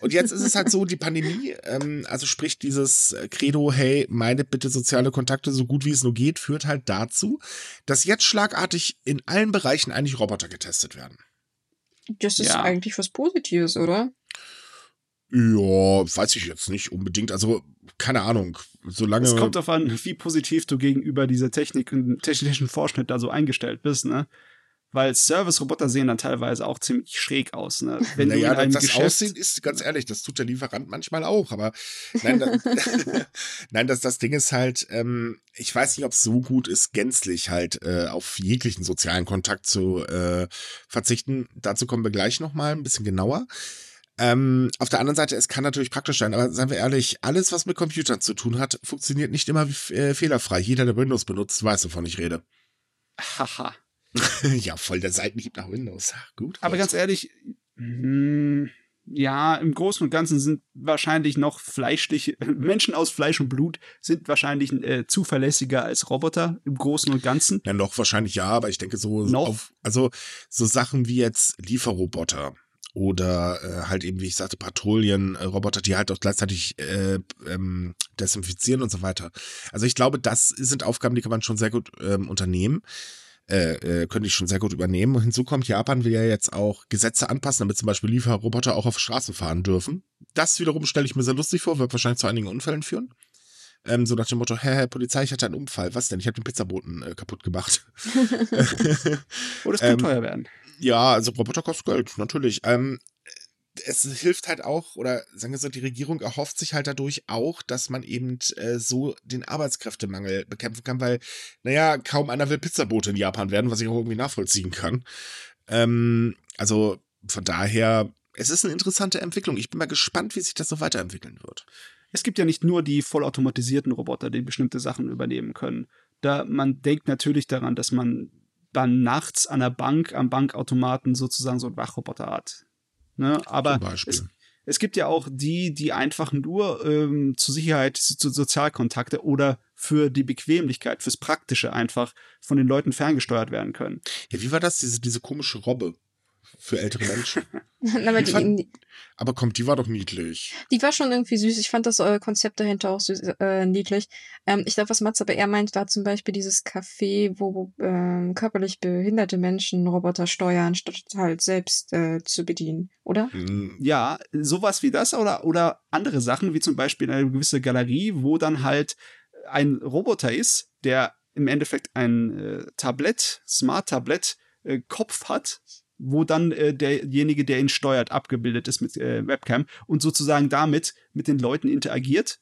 Und jetzt ist es halt so, die Pandemie, ähm, also sprich dieses Credo, hey, meidet bitte soziale Kontakte so gut wie es nur geht, führt halt dazu, dass jetzt schlagartig in allen Bereichen eigentlich Roboter getestet werden. Das ist ja. eigentlich was Positives, oder? Ja, weiß ich jetzt nicht unbedingt. Also, keine Ahnung. Solange. Es kommt darauf an, wie positiv du gegenüber dieser Technik, technischen Vorschnitt da so eingestellt bist, ne? Weil Service-Roboter sehen dann teilweise auch ziemlich schräg aus. Ne? *laughs* Wenn naja, du das Geschäft Aussehen ist, ganz ehrlich, das tut der Lieferant manchmal auch. Aber nein, da, *laughs* nein das, das Ding ist halt, ähm, ich weiß nicht, ob es so gut ist, gänzlich halt äh, auf jeglichen sozialen Kontakt zu äh, verzichten. Dazu kommen wir gleich nochmal ein bisschen genauer. Ähm, auf der anderen Seite, es kann natürlich praktisch sein, aber seien wir ehrlich, alles, was mit Computern zu tun hat, funktioniert nicht immer äh, fehlerfrei. Jeder, der Windows benutzt, weiß, wovon ich rede. Haha. *laughs* ja, voll der Seitenhieb nach Windows. Gut. Aber ganz ehrlich, mh, hm, ja, im Großen und Ganzen sind wahrscheinlich noch fleischliche *laughs* Menschen aus Fleisch und Blut sind wahrscheinlich äh, zuverlässiger als Roboter im Großen und Ganzen. Ja, noch wahrscheinlich ja, aber ich denke so noch? Auf, also so Sachen wie jetzt Lieferroboter oder äh, halt eben, wie ich sagte, Patrouillen, äh, Roboter, die halt auch gleichzeitig äh, ähm, desinfizieren und so weiter. Also ich glaube, das sind Aufgaben, die kann man schon sehr gut ähm, unternehmen. äh, äh, können die schon sehr gut übernehmen. Hinzu kommt, Japan will ja jetzt auch Gesetze anpassen, damit zum Beispiel Lieferroboter auch auf Straßen fahren dürfen. Das wiederum stelle ich mir sehr lustig vor, wird wahrscheinlich zu einigen Unfällen führen. Ähm, so nach dem Motto, hä, hä, Polizei, ich hatte einen Unfall. Was denn? Ich habe den Pizzaboten äh, kaputt gemacht. *laughs* *laughs* Oder es könnte Ähm, teuer werden. Ja, also Roboter kostet Geld, natürlich. Ähm, es hilft halt auch, oder sagen wir so, die Regierung erhofft sich halt dadurch auch, dass man eben äh, so den Arbeitskräftemangel bekämpfen kann, weil, naja, kaum einer will Pizzabote in Japan werden, was ich auch irgendwie nachvollziehen kann. Ähm, also von daher, es ist eine interessante Entwicklung. Ich bin mal gespannt, wie sich das so weiterentwickeln wird. Es gibt ja nicht nur die vollautomatisierten Roboter, die bestimmte Sachen übernehmen können. Da man denkt natürlich daran, dass man dann nachts an der Bank, am Bankautomaten sozusagen so einen Wachroboter hat. Ne? Aber es, es gibt ja auch die, die einfach nur ähm, zur Sicherheit, zu Sozialkontakte oder für die Bequemlichkeit, fürs Praktische einfach von den Leuten ferngesteuert werden können. Ja, wie war das? Diese, diese komische Robbe für ältere Menschen. *laughs* Aber Ich fand- die, Aber kommt, die war doch niedlich. die war schon irgendwie süß. Ich fand das äh, Konzept dahinter auch süß, äh, niedlich. Ähm, ich glaube, was Mats aber eher meint, war zum Beispiel dieses Café, wo ähm, körperlich behinderte Menschen Roboter steuern, statt halt selbst äh, zu bedienen, oder? Hm, Ja, sowas wie das oder, oder andere Sachen, wie zum Beispiel eine gewisse Galerie, wo dann halt ein Roboter ist, der im Endeffekt ein äh, Tablett, Smart-Tablett, äh, Kopf hat, wo dann äh, derjenige, der ihn steuert, abgebildet ist mit äh, Webcam und sozusagen damit mit den Leuten interagiert.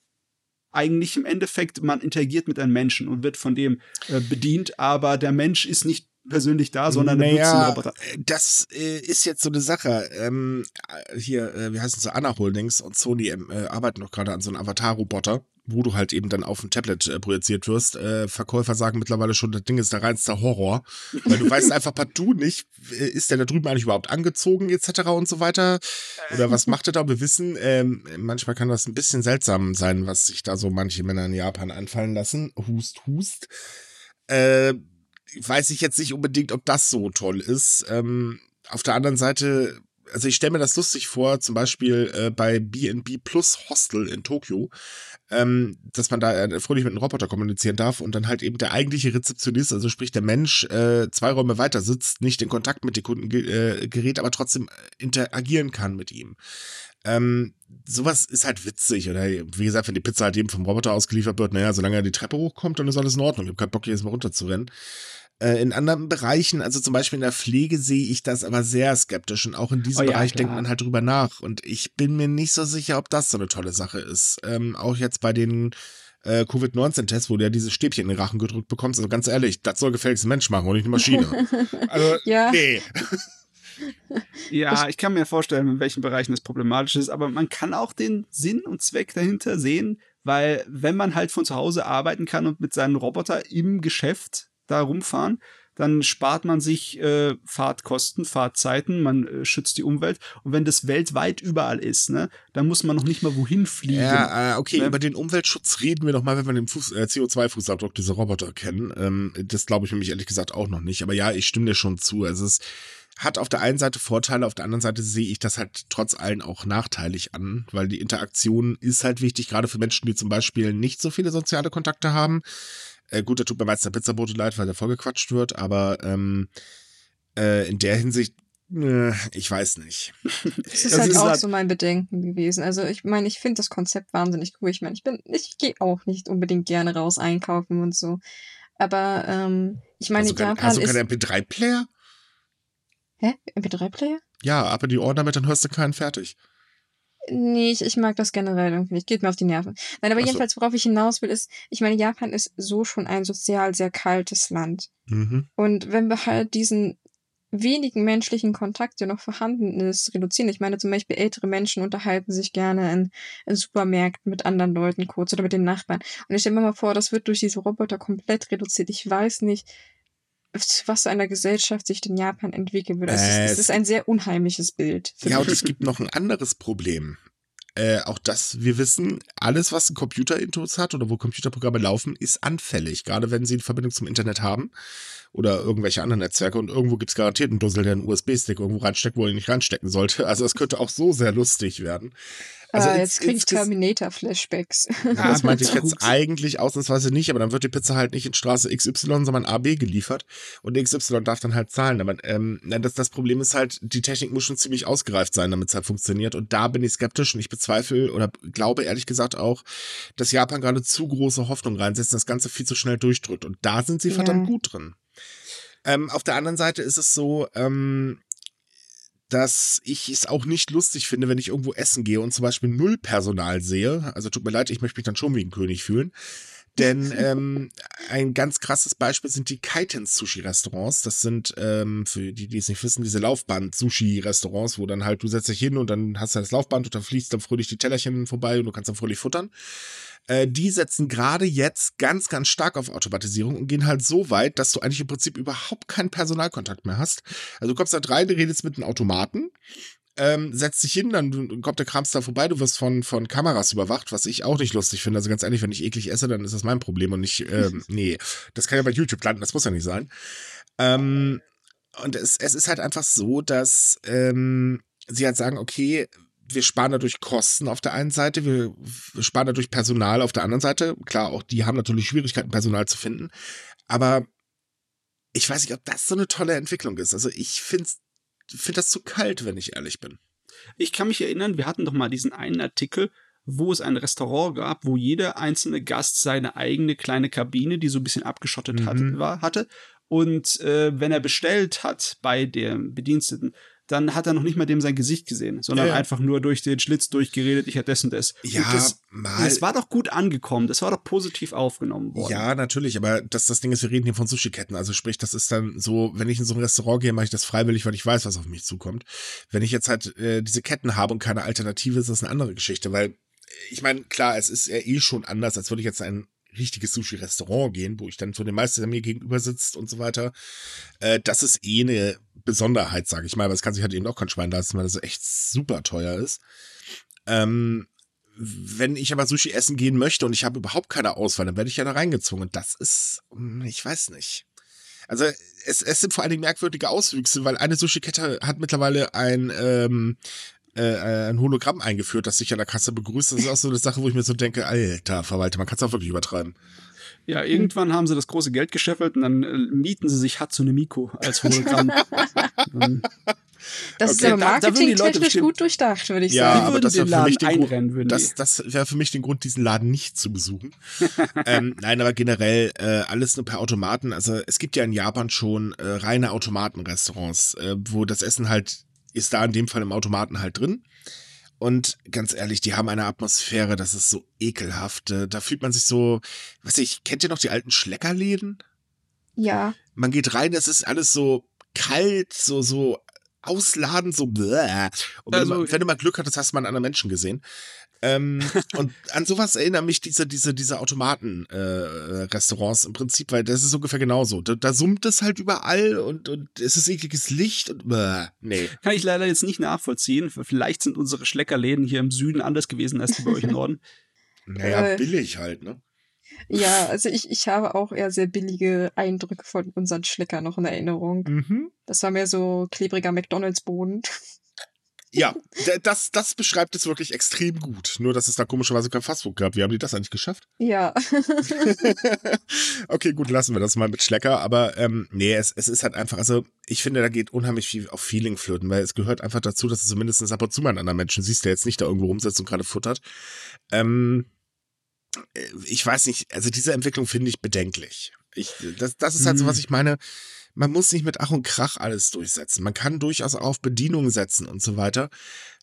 Eigentlich im Endeffekt, man interagiert mit einem Menschen und wird von dem äh, bedient, aber der Mensch ist nicht persönlich da, sondern der nutzt den Roboter. Das äh, ist jetzt so eine Sache. Ähm, äh, hier, äh, wie heißt es so, Anna Holdings und Sony ähm, äh, arbeiten noch gerade an so einem Avatar-Roboter, wo du halt eben dann auf ein Tablet äh, projiziert wirst. Äh, Verkäufer sagen mittlerweile schon, das Ding ist der reinste Horror, weil du weißt einfach partout nicht, äh, ist der da drüben eigentlich überhaupt angezogen etc. und so weiter oder was macht er da? Wir wissen, ähm, manchmal kann das ein bisschen seltsam sein, was sich da so manche Männer in Japan anfallen lassen. Hust, hust. Äh, weiß ich jetzt nicht unbedingt, ob das so toll ist. Ähm, auf der anderen Seite, also ich stelle mir das lustig vor, zum Beispiel äh, bei B&B Plus Hostel in Tokio, ähm, dass man da äh, fröhlich mit einem Roboter kommunizieren darf und dann halt eben der eigentliche Rezeptionist, also sprich der Mensch, äh, zwei Räume weiter sitzt, nicht in Kontakt mit den Kunden ge äh, gerät, aber trotzdem interagieren kann mit ihm. Ähm, sowas ist halt witzig. Oder wie gesagt, wenn die Pizza halt eben vom Roboter ausgeliefert wird, naja, solange er die Treppe hochkommt, dann ist alles in Ordnung. Ich habe keinen Bock, jedes Mal runterzurennen. Äh, in anderen Bereichen, also zum Beispiel in der Pflege, sehe ich das aber sehr skeptisch. Und auch in diesem Oh ja, Bereich klar. denkt man halt drüber nach. Und ich bin mir nicht so sicher, ob das so eine tolle Sache ist. Ähm, auch jetzt bei den äh, Covid-19-Tests, wo du ja dieses Stäbchen in den Rachen gedrückt bekommst. Also ganz ehrlich, das soll gefälligst ein Mensch machen und nicht eine Maschine. *laughs* also, Ja. nee. *laughs* Ja, ich kann mir vorstellen, in welchen Bereichen das problematisch ist, aber man kann auch den Sinn und Zweck dahinter sehen, weil wenn man halt von zu Hause arbeiten kann und mit seinem Roboter im Geschäft da rumfahren, dann spart man sich äh, Fahrtkosten, Fahrtzeiten, man äh, schützt die Umwelt. Und wenn das weltweit überall ist, ne, dann muss man noch nicht mal wohin fliegen. Ja, äh, okay, Ne? über den Umweltschutz reden wir doch mal, wenn wir den äh, CO2-Fußabdruck dieser Roboter kennen. Ähm, das glaube ich nämlich ehrlich gesagt auch noch nicht. Aber ja, ich stimme dir schon zu. Also es hat auf der einen Seite Vorteile, auf der anderen Seite sehe ich das halt trotz allem auch nachteilig an, weil die Interaktion ist halt wichtig, gerade für Menschen, die zum Beispiel nicht so viele soziale Kontakte haben. Äh, gut, da tut mir meist der Pizzabote leid, weil der vollgequatscht wird, aber ähm, äh, in der Hinsicht, äh, ich weiß nicht. Das ist Das halt ist auch halt- so mein Bedenken gewesen. Also ich meine, ich finde das Konzept wahnsinnig cool. Ich meine, ich bin, ich gehe auch nicht unbedingt gerne raus einkaufen und so. Aber ähm, ich meine, du keinen- Japan hast du ist. keinen MP3-Player? Hä? MP3-Player? Ja, aber die Ohren damit, dann hörst du keinen fertig. Nee, ich, ich mag das generell irgendwie nicht. Geht mir auf die Nerven. Nein, aber so. jedenfalls, worauf ich hinaus will, ist, ich meine, Japan ist so schon ein sozial sehr kaltes Land. Mhm. Und wenn wir halt diesen wenigen menschlichen Kontakt, der noch vorhanden ist, reduzieren. Ich meine, zum Beispiel ältere Menschen unterhalten sich gerne in, in Supermärkten mit anderen Leuten kurz oder mit den Nachbarn. Und ich stelle mir mal vor, das wird durch diese Roboter komplett reduziert. Ich weiß nicht, was einer Gesellschaft sich in Japan entwickeln würde. Also Äh, es, ist ein sehr unheimliches Bild. Ja, mich. und es gibt noch ein anderes Problem. Äh, auch das, wir wissen, alles, was ein Computer-Intus hat oder wo Computerprogramme laufen, ist anfällig. Gerade wenn sie eine Verbindung zum Internet haben oder irgendwelche anderen Netzwerke und irgendwo gibt es garantiert einen Dussel, der einen USB-Stick irgendwo reinsteckt, wo er nicht reinstecken sollte. Also es könnte auch so sehr lustig werden. Also ah, jetzt kriege ich Terminator-Flashbacks. Ja, *laughs* das meinte ich jetzt eigentlich ausnahmsweise nicht, aber dann wird die Pizza halt nicht in Straße XY, sondern AB geliefert und XY darf dann halt zahlen. Aber ähm, das, das Problem ist halt, die Technik muss schon ziemlich ausgereift sein, damit es halt funktioniert. Und da bin ich skeptisch und ich bezweifle oder glaube ehrlich gesagt auch, dass Japan gerade zu große Hoffnung reinsetzt und das Ganze viel zu schnell durchdrückt. Und da sind sie Ja. verdammt gut drin. Ähm, auf der anderen Seite ist es so, ähm, dass ich es auch nicht lustig finde, wenn ich irgendwo essen gehe und zum Beispiel null Personal sehe. Also tut mir leid, ich möchte mich dann schon wie ein König fühlen. Denn *laughs* ähm, ein ganz krasses Beispiel sind die Kaiten-Sushi-Restaurants. Das sind, ähm, für die, die es nicht wissen, diese Laufband-Sushi-Restaurants, wo dann halt du setzt dich hin und dann hast du das Laufband und dann fließt dann fröhlich die Tellerchen vorbei und du kannst dann fröhlich futtern. Äh, die setzen gerade jetzt ganz, ganz stark auf Automatisierung und gehen halt so weit, dass du eigentlich im Prinzip überhaupt keinen Personalkontakt mehr hast. Also du kommst da rein, du redest mit einem Automaten, ähm, setzt dich hin, dann kommt der Krams da vorbei, du wirst von, von Kameras überwacht, was ich auch nicht lustig finde. Also ganz ehrlich, wenn ich eklig esse, dann ist das mein Problem und nicht, ähm, *laughs* nee, das kann ja bei YouTube landen, das muss ja nicht sein. Ähm, und es, es ist halt einfach so, dass ähm, sie halt sagen, okay, wir sparen dadurch Kosten auf der einen Seite, wir, wir sparen dadurch Personal auf der anderen Seite. Klar, auch die haben natürlich Schwierigkeiten, Personal zu finden. Aber ich weiß nicht, ob das so eine tolle Entwicklung ist. Also ich finde find das zu kalt, wenn ich ehrlich bin. Ich kann mich erinnern, wir hatten doch mal diesen einen Artikel, wo es ein Restaurant gab, wo jeder einzelne Gast seine eigene kleine Kabine, die so ein bisschen abgeschottet hat, Mhm. war, hatte. Und äh, wenn er bestellt hat bei dem Bediensteten, dann hat er noch nicht mal dem sein Gesicht gesehen, sondern Ja, ja. einfach nur durch den Schlitz durchgeredet, ich hätte das und das. Ja, das, mal. das war doch gut angekommen, das war doch positiv aufgenommen worden. Ja, natürlich, aber das, das Ding ist, wir reden hier von Sushi-Ketten. Also sprich, das ist dann so, wenn ich in so ein Restaurant gehe, mache ich das freiwillig, weil ich weiß, was auf mich zukommt. Wenn ich jetzt halt äh, diese Ketten habe und keine Alternative, ist das eine andere Geschichte, weil ich meine, klar, es ist ja eh schon anders, als würde ich jetzt in ein richtiges Sushi-Restaurant gehen, wo ich dann so den Meister, der mir gegenüber sitzt und so weiter. Äh, das ist eh eine Besonderheit, sage ich mal, aber es kann sich halt eben auch kein Schwein leisten, weil das echt super teuer ist. Ähm, wenn ich aber Sushi essen gehen möchte und ich habe überhaupt keine Auswahl, dann werde ich ja da reingezwungen. Das ist, hm, ich weiß nicht. Also es, es sind vor allen Dingen merkwürdige Auswüchse, weil eine Sushi-Kette hat mittlerweile ein, ähm, äh, ein Hologramm eingeführt, das sich an der Kasse begrüßt. Das ist auch so eine Sache, wo ich mir so denke, alter Verwalter, man kann es auch wirklich übertreiben. Ja, irgendwann haben sie das große Geld gescheffelt und dann äh, mieten sie sich Hatsune Miku als Hologramm. Dann- *laughs* Das Okay, ist da Leute marketingtechnisch gut durchdacht, würde ich Ja, sagen. aber würden das den wäre für Laden mich den Grund- einrennen, würden Das, die. das wäre für mich den Grund, diesen Laden nicht zu besuchen. *laughs* ähm, nein, aber generell äh, alles nur per Automaten. Also es gibt ja in Japan schon äh, reine Automatenrestaurants, äh, wo das Essen halt ist da in dem Fall im Automaten halt drin. Und ganz ehrlich, die haben eine Atmosphäre, das ist so ekelhaft. Äh, Da fühlt man sich so, weiß ich, kennt ihr noch die alten Schleckerläden? Ja. man geht rein, das ist alles so kalt, so, so ausladend, so bläh. Und wenn, Also- du mal, wenn du mal Glück hattest, hast du mal einen anderen Menschen gesehen. Ähm, *laughs* und an sowas erinnern mich diese, diese, diese Automaten-Restaurants im Prinzip, weil das ist ungefähr genauso. Da, da summt es halt überall und, und es ist ekliges Licht und bläh. nee. Kann ich leider jetzt nicht nachvollziehen. Vielleicht sind unsere Schleckerläden hier im Süden anders gewesen als die bei euch im Norden. *laughs* Naja, Äh. billig halt, ne? Ja, *laughs* also ich, ich habe auch eher sehr billige Eindrücke von unseren Schlecker noch in Erinnerung. Mhm. Das war mehr so klebriger McDonalds-Boden. Ja, das, das beschreibt es wirklich extrem gut. Nur, dass es da komischerweise kein Fastfood gab. Wie haben die das eigentlich geschafft? Ja. *laughs* okay, gut, lassen wir das mal mit Schlecker. Aber ähm, nee, es, es ist halt einfach, also ich finde, da geht unheimlich viel auf Feeling flöten, weil es gehört einfach dazu, dass du zumindest ab und zu mal einen anderen Menschen siehst, der jetzt nicht da irgendwo rumsitzt und gerade futtert. Ähm, äh, ich weiß nicht, also diese Entwicklung finde ich bedenklich. Ich, das, das ist halt so, was ich meine. Man muss nicht mit Ach und Krach alles durchsetzen. Man kann durchaus auf Bedienung setzen und so weiter.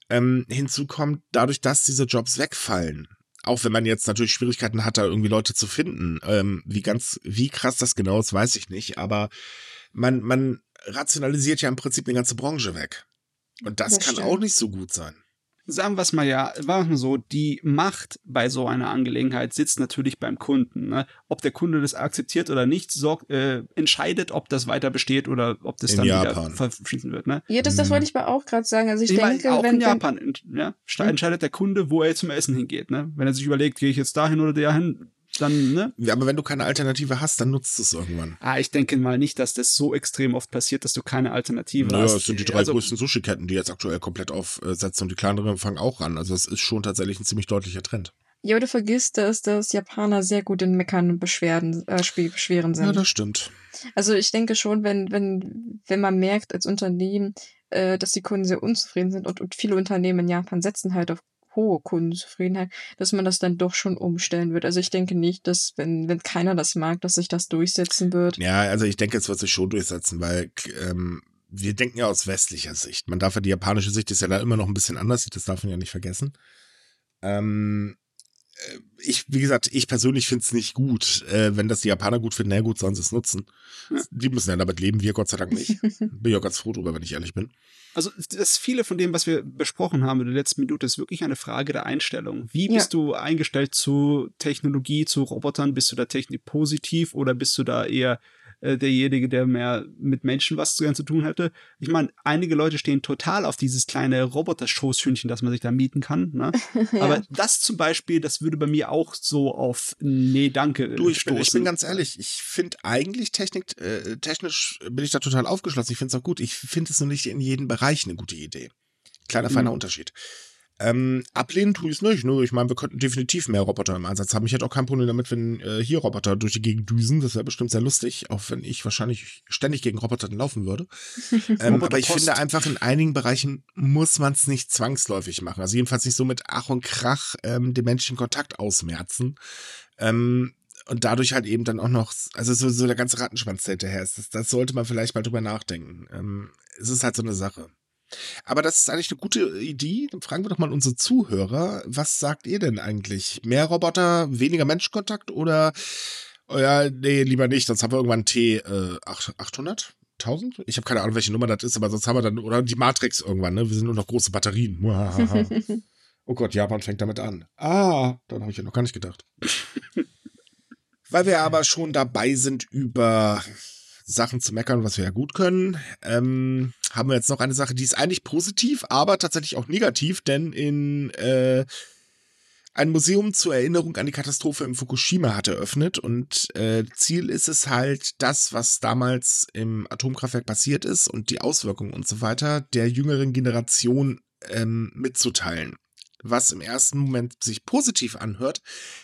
Ähm, hinzu kommt, dadurch, dass diese Jobs wegfallen, auch wenn man jetzt natürlich Schwierigkeiten hat, da irgendwie Leute zu finden, ähm, wie ganz, wie krass das genau ist, weiß ich nicht, aber man, man rationalisiert ja im Prinzip eine ganze Branche weg. Und das, Das kann stimmt. auch nicht so gut sein. Sagen wir es mal ja, sagen wir so, die Macht bei so einer Angelegenheit sitzt natürlich beim Kunden. Ne? Ob der Kunde das akzeptiert oder nicht, sorgt, äh, entscheidet, ob das weiter besteht oder ob das In dann Japan. wieder verschließen wird. Ne? Ja, das, das Mhm. wollte ich mal auch gerade sagen. Also ich, Ich denke, auch wenn, in Japan ja, sta- entscheidet der Kunde, wo er zum Essen hingeht. Ne? Wenn er sich überlegt, gehe ich jetzt dahin oder dahin, dann, ne? Ja, aber wenn du keine Alternative hast, dann nutzt es irgendwann. Ah, ich denke mal nicht, dass das so extrem oft passiert, dass du keine Alternative Naja, hast. es sind die drei Also, größten Sushi-Ketten, die jetzt aktuell komplett aufsetzen und die kleineren fangen auch ran. Also das ist schon tatsächlich ein ziemlich deutlicher Trend. Ja, aber du vergisst, dass, dass Japaner sehr gut in Meckern und Beschwerden, äh, Beschweren sind. Ja, das stimmt. Also ich denke schon, wenn, wenn, wenn man merkt als Unternehmen, äh, dass die Kunden sehr unzufrieden sind und, und viele Unternehmen in Japan setzen halt auf hohe Kundenzufriedenheit, dass man das dann doch schon umstellen wird. Also ich denke nicht, dass, wenn, wenn keiner das mag, dass sich das durchsetzen wird. Ja, also ich denke, es wird sich schon durchsetzen, weil ähm, wir denken ja aus westlicher Sicht. Man darf ja die japanische Sicht ist ja da immer noch ein bisschen anders, das darf man ja nicht vergessen. Ähm, äh, ich, wie gesagt, ich persönlich finde es nicht gut. Äh, wenn das die Japaner gut finden, na gut, sollen sie es nutzen. Ja. Die müssen ja damit leben, wir Gott sei Dank nicht. *laughs* Bin ja ganz froh drüber, wenn ich ehrlich bin. Also das viele von dem, was wir besprochen haben in der letzten Minute, ist wirklich eine Frage der Einstellung. Wie bist du eingestellt zu Technologie, zu Robotern? Bist du da technik positiv oder bist du da eher äh, derjenige, der mehr mit Menschen was zu, zu tun hätte? Ich meine, einige Leute stehen total auf dieses kleine Roboter-Schoßhündchen, das man sich da mieten kann. Ne? *laughs* Aber das zum Beispiel, das würde bei mir auch so auf Nee, danke. Du, ich bin, ich stoßen. bin ganz ehrlich, ich finde eigentlich Technik, äh, technisch bin ich da total aufgeschlossen. Ich finde es auch gut. Ich finde es nur nicht in jedem Bereich eine gute Idee. Kleiner, feiner Mhm. Unterschied. Ähm, ablehnen tue ich es nicht. Nur ich meine, wir könnten definitiv mehr Roboter im Einsatz haben. Ich hätte auch kein Problem damit, wenn äh, hier Roboter durch die Gegend düsen. Das wäre bestimmt sehr lustig, auch wenn ich wahrscheinlich ständig gegen Roboter laufen würde. *laughs* ähm, aber ich finde einfach, in einigen Bereichen muss man es nicht zwangsläufig machen. Also jedenfalls nicht so mit Ach und Krach ähm, den menschlichen Kontakt ausmerzen. Ähm, und dadurch halt eben dann auch noch, also so, so der ganze Rattenschwanz, der hinterher ist, das, das sollte man vielleicht mal drüber nachdenken. Ähm, es ist halt so eine Sache. Aber das ist eigentlich eine gute Idee. Dann fragen wir doch mal unsere Zuhörer, was sagt ihr denn eigentlich? Mehr Roboter, weniger Menschenkontakt oder, oh ja, nee, lieber nicht, sonst haben wir irgendwann T äh, 800? 1000? Ich habe keine Ahnung, welche Nummer das ist, aber sonst haben wir dann, oder die Matrix irgendwann, ne? Wir sind nur noch große Batterien. *laughs* Oh Gott, Japan fängt damit an. Ah, dann habe ich ja noch gar nicht gedacht. *laughs* Weil wir aber schon dabei sind, über Sachen zu meckern, was wir ja gut können, ähm, haben wir jetzt noch eine Sache, die ist eigentlich positiv, aber tatsächlich auch negativ, denn in äh, ein Museum zur Erinnerung an die Katastrophe in Fukushima hat eröffnet und äh, Ziel ist es halt, das, was damals im Atomkraftwerk passiert ist und die Auswirkungen und so weiter, der jüngeren Generation ähm, mitzuteilen. Was im ersten Moment sich positiv anhört,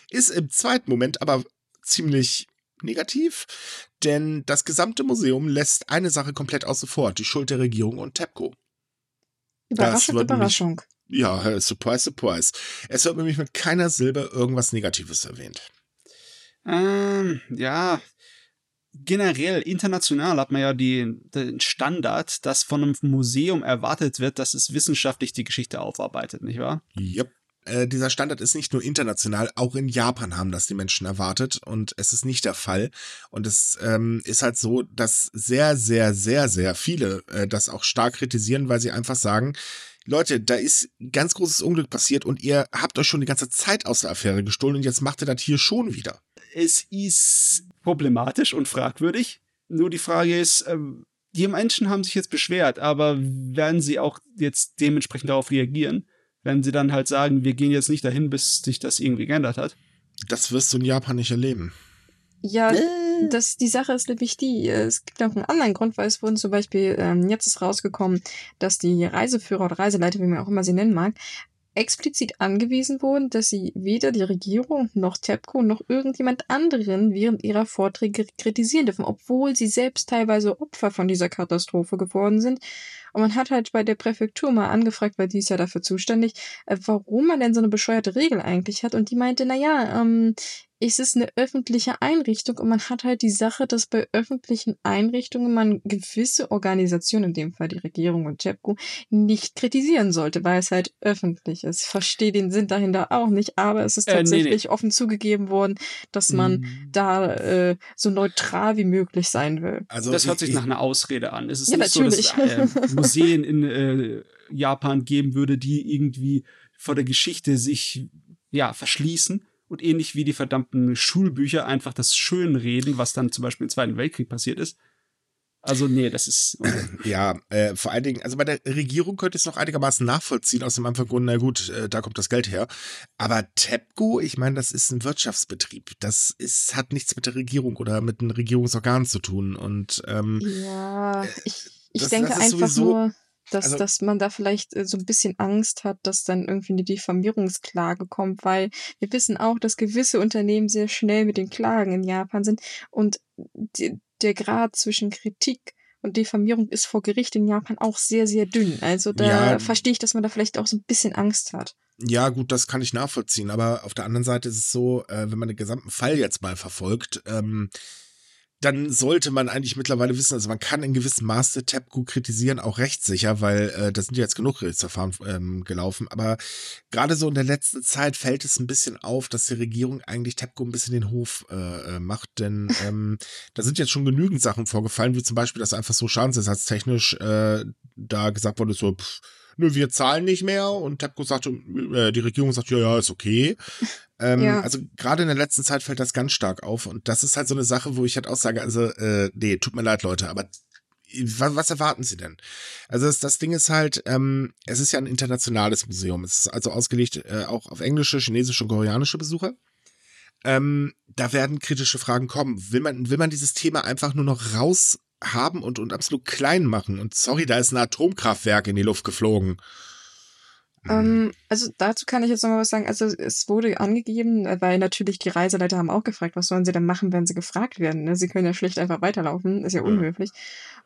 ist im zweiten Moment aber ziemlich negativ, denn das gesamte Museum lässt eine Sache komplett außen vor, die Schuld der Regierung und TEPCO. Überraschung, nämlich- Überraschung. Ja, äh, *laughs* surprise, surprise. Es wird nämlich mit keiner Silbe irgendwas Negatives erwähnt. Ähm, ja, generell international hat man ja die, den Standard, dass von einem Museum erwartet wird, dass es wissenschaftlich die Geschichte aufarbeitet, nicht wahr? Yep. Äh, dieser Standard ist nicht nur international, auch in Japan haben das die Menschen erwartet und es ist nicht der Fall. Und es ähm, ist halt so, dass sehr, sehr, sehr, sehr viele äh, das auch stark kritisieren, weil sie einfach sagen, Leute, da ist ganz großes Unglück passiert und ihr habt euch schon die ganze Zeit aus der Affäre gestohlen und jetzt macht ihr das hier schon wieder. Es ist problematisch und fragwürdig. Nur die Frage ist, ähm, die Menschen haben sich jetzt beschwert, aber werden sie auch jetzt dementsprechend darauf reagieren? Werden sie dann halt sagen, wir gehen jetzt nicht dahin, bis sich das irgendwie geändert hat? Das wirst du in Japan nicht erleben. Ja, das, die Sache ist nämlich die, äh, es gibt auch einen anderen Grund, weil es wurden zum Beispiel, ähm, jetzt ist rausgekommen, dass die Reiseführer oder Reiseleiter, wie man auch immer sie nennen mag, explizit angewiesen wurden, dass sie weder die Regierung noch TEPCO noch irgendjemand anderen während ihrer Vorträge kritisieren dürfen, obwohl sie selbst teilweise Opfer von dieser Katastrophe geworden sind. Und man hat halt bei der Präfektur mal angefragt, weil die ist ja dafür zuständig, äh, warum man denn so eine bescheuerte Regel eigentlich hat. Und die meinte, na ja, ähm, es ist eine öffentliche Einrichtung und man hat halt die Sache, dass bei öffentlichen Einrichtungen man gewisse Organisationen, in dem Fall die Regierung und TEPCO, nicht kritisieren sollte, weil es halt öffentlich ist. Ich verstehe den Sinn dahinter auch nicht, aber es ist Äh, nee, tatsächlich offen zugegeben worden, dass man Mhm. da äh, so neutral wie möglich sein will. Also das hört ich- sich nach einer Ausrede an. Es ist Ja, nicht so, dass natürlich. äh, *laughs* Museen in äh, Japan geben würde, die irgendwie vor der Geschichte sich ja verschließen und ähnlich wie die verdammten Schulbücher einfach das Schönreden, was dann zum Beispiel im Zweiten Weltkrieg passiert ist. Also nee, das ist. *clears throat* Ja, äh, vor allen Dingen, also bei der Regierung könnte ich es noch einigermaßen nachvollziehen, aus dem einfachen Grund, na gut, äh, da kommt das Geld her. Aber TEPCO, ich meine, das ist ein Wirtschaftsbetrieb. Das ist, hat nichts mit der Regierung oder mit einem Regierungsorgan zu tun. Und ähm, Ja, ich, ich das- denke das einfach sowieso- nur, dass, also- dass man da vielleicht äh, so ein bisschen Angst hat, dass dann irgendwie eine Diffamierungsklage kommt, weil wir wissen auch, dass gewisse Unternehmen sehr schnell mit den Klagen in Japan sind und die, der Grad zwischen Kritik und Diffamierung ist vor Gericht in Japan auch sehr, sehr dünn. Also da Ja. verstehe ich, dass man da vielleicht auch so ein bisschen Angst hat. Ja, gut, das kann ich nachvollziehen. Aber auf der anderen Seite ist es so, äh, wenn man den gesamten Fall jetzt mal verfolgt, ähm, dann sollte man eigentlich mittlerweile wissen, also man kann in gewissem Maße TEPCO kritisieren, auch rechtssicher, weil äh, da sind ja jetzt genug Gerichtsverfahren ähm, gelaufen. Aber gerade so in der letzten Zeit fällt es ein bisschen auf, dass die Regierung eigentlich TEPCO ein bisschen den Hof äh, äh, macht. Denn *laughs* ähm, da sind jetzt schon genügend Sachen vorgefallen, wie zum Beispiel, dass einfach so schadensersatztechnisch äh, da gesagt wurde, so, pff, nö, wir zahlen nicht mehr. Und TEPCO sagte, äh, die Regierung sagt, ja, ja, ist okay. *laughs* Ähm, Ja. Also gerade in der letzten Zeit fällt das ganz stark auf. Und das ist halt so eine Sache, wo ich halt auch sage, also, äh, nee, tut mir leid, Leute, aber was, was erwarten Sie denn? Also das, das Ding ist halt, ähm, es ist ja ein internationales Museum. Es ist also ausgelegt äh, auch auf englische, chinesische und koreanische Besucher. Ähm, da werden kritische Fragen kommen. Will man, will man dieses Thema einfach nur noch raus haben und, und absolut klein machen? Und sorry, da ist ein Atomkraftwerk in die Luft geflogen. Ähm, also dazu kann ich jetzt nochmal was sagen. Also es wurde angegeben, weil natürlich die Reiseleiter haben auch gefragt, was sollen sie denn machen, wenn sie gefragt werden. Ne? Sie können ja schlicht einfach weiterlaufen, ist ja unhöflich.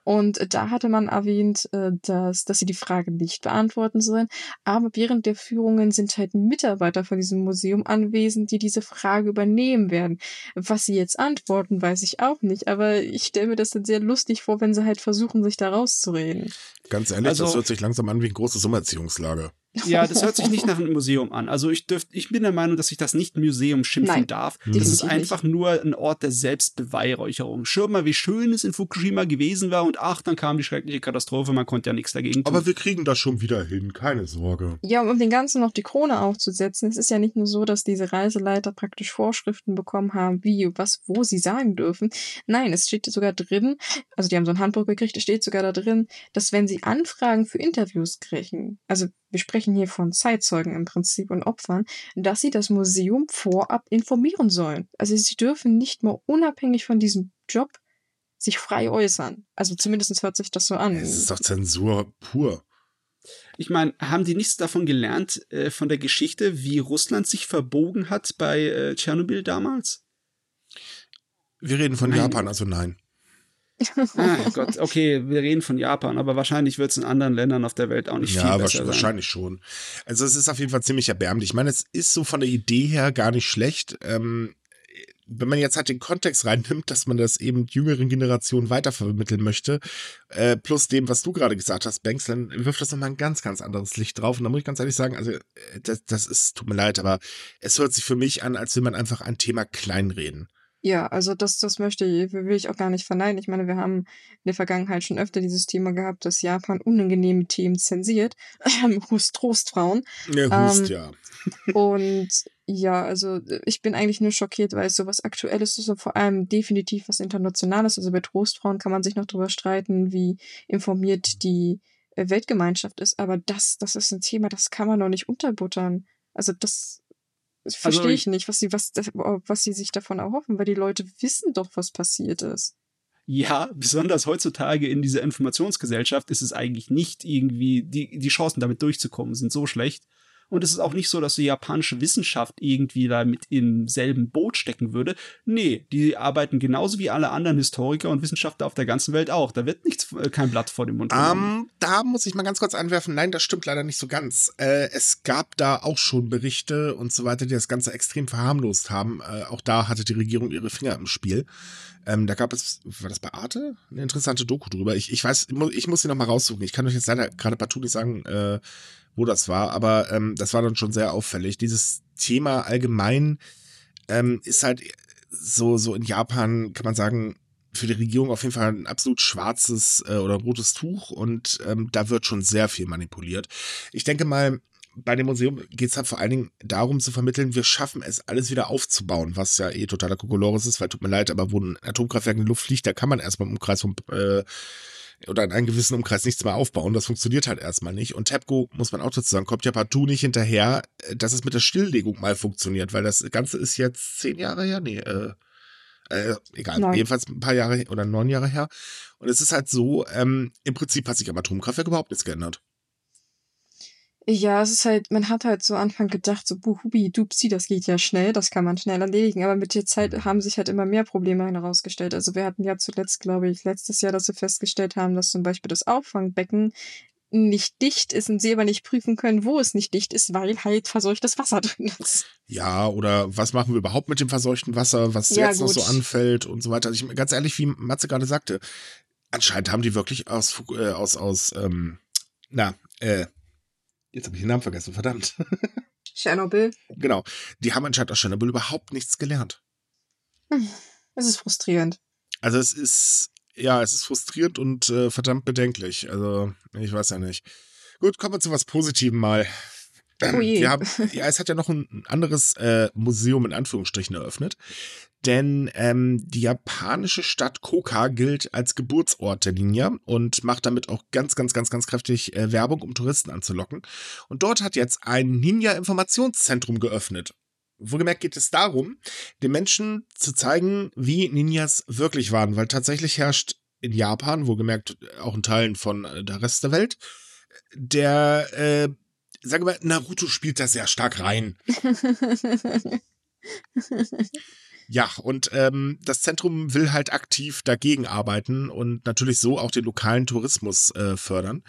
Und da hatte man erwähnt, äh, dass, dass sie die Frage nicht beantworten sollen. Aber während der Führungen sind halt Mitarbeiter von diesem Museum anwesend, die diese Frage übernehmen werden. Was sie jetzt antworten, weiß ich auch nicht. Aber ich stelle mir das dann sehr lustig vor, wenn sie halt versuchen, sich da rauszureden. Ganz ehrlich, das Also- hört sich langsam an wie ein großes Umerziehungslager. Ja, das hört sich nicht nach einem Museum an. Also ich dürft, ich bin der Meinung, dass ich das nicht Museum schimpfen Nein, darf. Das ist nicht. einfach nur ein Ort der Selbstbeweihräucherung. Schau mal, wie schön es in Fukushima gewesen war und ach, dann kam die schreckliche Katastrophe, man konnte ja nichts dagegen tun. Aber wir kriegen das schon wieder hin, keine Sorge. Ja, um dem Ganzen noch die Krone aufzusetzen, es ist ja nicht nur so, dass diese Reiseleiter praktisch Vorschriften bekommen haben, wie, was, wo sie sagen dürfen. Nein, es steht sogar drin, also die haben so ein Handbuch gekriegt, es steht sogar da drin, dass wenn sie Anfragen für Interviews kriegen, also wir sprechen hier von Zeitzeugen im Prinzip und Opfern, dass sie das Museum vorab informieren sollen. Also sie dürfen nicht mal unabhängig von diesem Job sich frei äußern. Also zumindest hört sich das so an. Es ist doch Zensur pur. Ich meine, haben die nichts davon gelernt äh, von der Geschichte, wie Russland sich verbogen hat bei äh, Tschernobyl damals? Wir reden von Nein. Japan, also nein. Ah *laughs* Gott, okay, wir reden von Japan, aber wahrscheinlich wird es in anderen Ländern auf der Welt auch nicht Ja, viel besser sein. wahrscheinlich schon. Also es ist auf jeden Fall ziemlich erbärmlich. Ich meine, es ist so von der Idee her gar nicht schlecht. Ähm, wenn man jetzt halt den Kontext reinnimmt, dass man das eben jüngeren Generationen weitervermitteln möchte, äh, plus dem, was du gerade gesagt hast, Banks, dann wirft das nochmal ein ganz, ganz anderes Licht drauf. Und da muss ich ganz ehrlich sagen, also äh, das, das ist, tut mir leid, aber es hört sich für mich an, als will man einfach ein Thema kleinreden. Ja, also das, das möchte ich, will ich auch gar nicht verneinen. Ich meine, wir haben in der Vergangenheit schon öfter dieses Thema gehabt, dass Japan unangenehme Themen zensiert. *laughs* Hust Trostfrauen. Ja, Hust, Ähm, ja. *laughs* Und ja, also ich bin eigentlich nur schockiert, weil es sowas Aktuelles ist und vor allem definitiv was Internationales. Also bei Trostfrauen kann man sich noch drüber streiten, wie informiert die äh, Weltgemeinschaft ist. Aber das, das ist ein Thema, das kann man doch nicht unterbuttern. Also das das Also verstehe ich- ich nicht, was sie, was, was sie sich davon erhoffen, weil die Leute wissen doch, was passiert ist. Ja, besonders heutzutage in dieser Informationsgesellschaft ist es eigentlich nicht irgendwie, die, die Chancen damit durchzukommen sind so schlecht. Und es ist auch nicht so, dass die japanische Wissenschaft irgendwie da mit im selben Boot stecken würde. Nee, die arbeiten genauso wie alle anderen Historiker und Wissenschaftler auf der ganzen Welt auch. Da wird nichts, äh, kein Blatt vor dem Mund genommen. Ähm, da muss ich mal ganz kurz einwerfen, nein, das stimmt leider nicht so ganz. Äh, es gab da auch schon Berichte und so weiter, die das Ganze extrem verharmlost haben. Äh, auch da hatte die Regierung ihre Finger im Spiel. Ähm, da gab es, war das bei Arte? Eine interessante Doku drüber. Ich, ich weiß, ich muss, sie noch mal raussuchen. Ich kann euch jetzt leider gerade partout nicht sagen, äh, wo das war, aber ähm, das war dann schon sehr auffällig. Dieses Thema allgemein ähm, ist halt so, so in Japan, kann man sagen, für die Regierung auf jeden Fall ein absolut schwarzes äh, oder rotes Tuch und ähm, da wird schon sehr viel manipuliert. Ich denke mal, bei dem Museum geht es halt vor allen Dingen darum zu vermitteln, wir schaffen es, alles wieder aufzubauen, was ja eh totaler Kokolores ist, weil tut mir leid, aber wo ein Atomkraftwerk in die Luft fliegt, da kann man erstmal im Umkreis von äh, oder in einem gewissen Umkreis nichts mehr aufbauen. Das funktioniert halt erstmal nicht. Und TEPCO, muss man auch dazu sagen, kommt ja partout nicht hinterher, äh, dass es mit der Stilllegung mal funktioniert, weil das Ganze ist jetzt zehn Jahre her, nee, äh, äh, egal, Nein. jedenfalls ein paar Jahre oder neun Jahre her. Und es ist halt so, ähm, im Prinzip hat sich am Atomkraftwerk überhaupt nichts geändert. Ja, es ist halt, man hat halt so Anfang gedacht, so buhubi, dupsi, das geht ja schnell, das kann man schnell erledigen. Aber mit der Zeit haben sich halt immer mehr Probleme herausgestellt. Also wir hatten ja zuletzt, glaube ich, letztes Jahr, dass wir festgestellt haben, dass zum Beispiel das Auffangbecken nicht dicht ist und sie aber nicht prüfen können, wo es nicht dicht ist, weil halt verseuchtes Wasser *laughs* drin ist. Ja, oder was machen wir überhaupt mit dem verseuchten Wasser, was ja, jetzt gut. noch so anfällt und so weiter. Also ich, ganz ehrlich, wie Matze gerade sagte, anscheinend haben die wirklich aus, äh, aus, aus, ähm, na, äh, Jetzt habe ich den Namen vergessen, verdammt. *laughs* Tschernobyl. Genau. Die haben anscheinend aus Tschernobyl überhaupt nichts gelernt. Es ist frustrierend. Also es ist, ja, es ist frustrierend und äh, verdammt bedenklich. Also, ich weiß ja nicht. Gut, kommen wir zu was Positivem mal. Oh je. Wir haben, ja, es hat ja noch ein anderes äh, Museum in Anführungsstrichen eröffnet. Denn ähm, die japanische Stadt Koka gilt als Geburtsort der Ninja und macht damit auch ganz, ganz, ganz, ganz kräftig äh, Werbung, um Touristen anzulocken. Und dort hat jetzt ein Ninja-Informationszentrum geöffnet. Wohlgemerkt geht es darum, den Menschen zu zeigen, wie Ninjas wirklich waren, weil tatsächlich herrscht in Japan, wohlgemerkt auch in Teilen von äh, der Rest der Welt, der, äh, sagen wir, Naruto spielt da sehr stark rein. *laughs* Ja, und ähm, das Zentrum will halt aktiv dagegen arbeiten und natürlich so auch den lokalen Tourismus äh, fördern.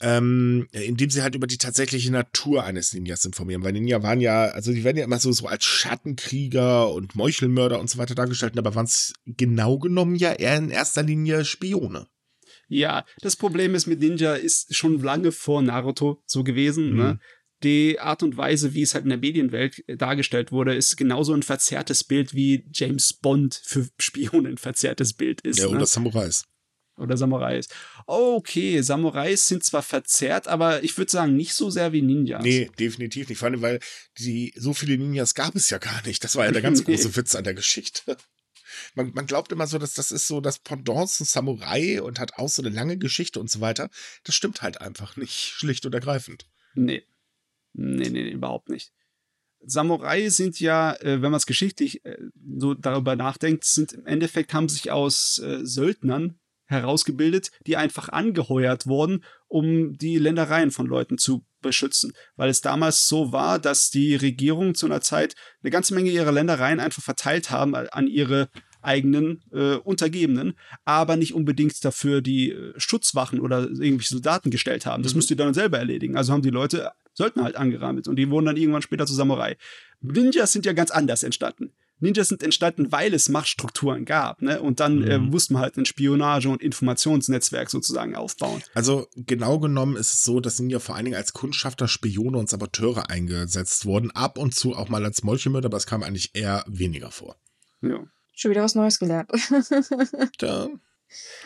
Ähm, indem sie halt über die tatsächliche Natur eines Ninjas informieren. Weil Ninja waren ja, also die werden ja immer so, so als Schattenkrieger und Meuchelmörder und so weiter dargestellt, aber waren es genau genommen ja eher in erster Linie Spione. Ja, das Problem ist mit Ninja ist schon lange vor Naruto so gewesen. Ne? Mhm. Ne? Die Art und Weise, wie es halt in der Medienwelt äh, dargestellt wurde, ist genauso ein verzerrtes Bild, wie James Bond für Spione ein verzerrtes Bild ist. Ja, oder ne? Samurais. Oder Samurais. Okay, Samurais sind zwar verzerrt, aber ich würde sagen, nicht so sehr wie Ninjas. Nee, definitiv nicht. Vor allem, weil die, so viele Ninjas gab es ja gar nicht. Das war ja der ganz *laughs* große Witz an der Geschichte. Man, man, glaubt immer so, dass das ist so das Pendant zum Samurai und hat auch so eine lange Geschichte und so weiter. Das stimmt halt einfach nicht, schlicht und ergreifend. Nee. Nee, nee, nee, überhaupt nicht. Samurai sind ja, äh, wenn man es geschichtlich äh, so darüber nachdenkt, sind im Endeffekt haben sich aus äh, Söldnern herausgebildet, die einfach angeheuert wurden, um die Ländereien von Leuten zu beschützen. Weil es damals so war, dass die Regierung zu einer Zeit eine ganze Menge ihrer Ländereien einfach verteilt haben an ihre eigenen äh, Untergebenen, aber nicht unbedingt dafür die Schutzwachen oder irgendwelche Soldaten gestellt haben. Das mhm. müsst ihr dann selber erledigen. Also haben die Leute Söldner halt angerammelt und die wurden dann irgendwann später zu Samurai. Ninjas sind ja ganz anders entstanden. Ninjas sind entstanden, weil es Machtstrukturen gab, ne? Und dann äh, mhm. äh, musste man halt ein Spionage- und Informationsnetzwerk sozusagen aufbauen. Also genau genommen ist es so, dass Ninja vor allen Dingen als Kundschafter, Spione und Saboteure eingesetzt wurden. Ab und zu auch mal als Molchemörder, aber es kam eigentlich eher weniger vor. Ja. Schon wieder was Neues gelernt. da.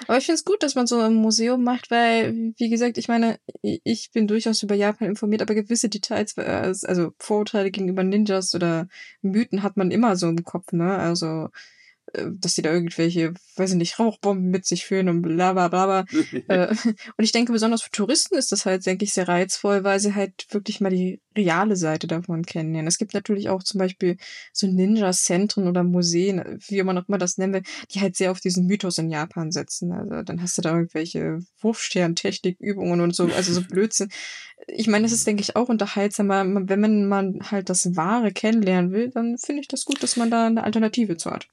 Aber ich finde es gut, dass man so ein Museum macht, weil, wie gesagt, ich meine, ich bin durchaus über Japan informiert, aber gewisse Details, äh, also Vorurteile gegenüber Ninjas oder Mythen hat man immer so im Kopf, ne? Also dass die da irgendwelche, weiß ich nicht, Rauchbomben mit sich führen und bla bla bla. *laughs* äh, und ich denke, besonders für Touristen ist das halt, denke ich, sehr reizvoll, weil sie halt wirklich mal die reale Seite davon kennenlernen. Es gibt natürlich auch zum Beispiel so Ninja-Zentren oder Museen, wie man auch immer das nennen will, die halt sehr auf diesen Mythos in Japan setzen. Also dann hast du da irgendwelche Wurfstern-Technikübungen und so, also so *laughs* Blödsinn. Ich meine, es ist, denke ich, auch unterhaltsamer, wenn man halt das Wahre kennenlernen will, dann finde ich das gut, dass man da eine Alternative zu hat.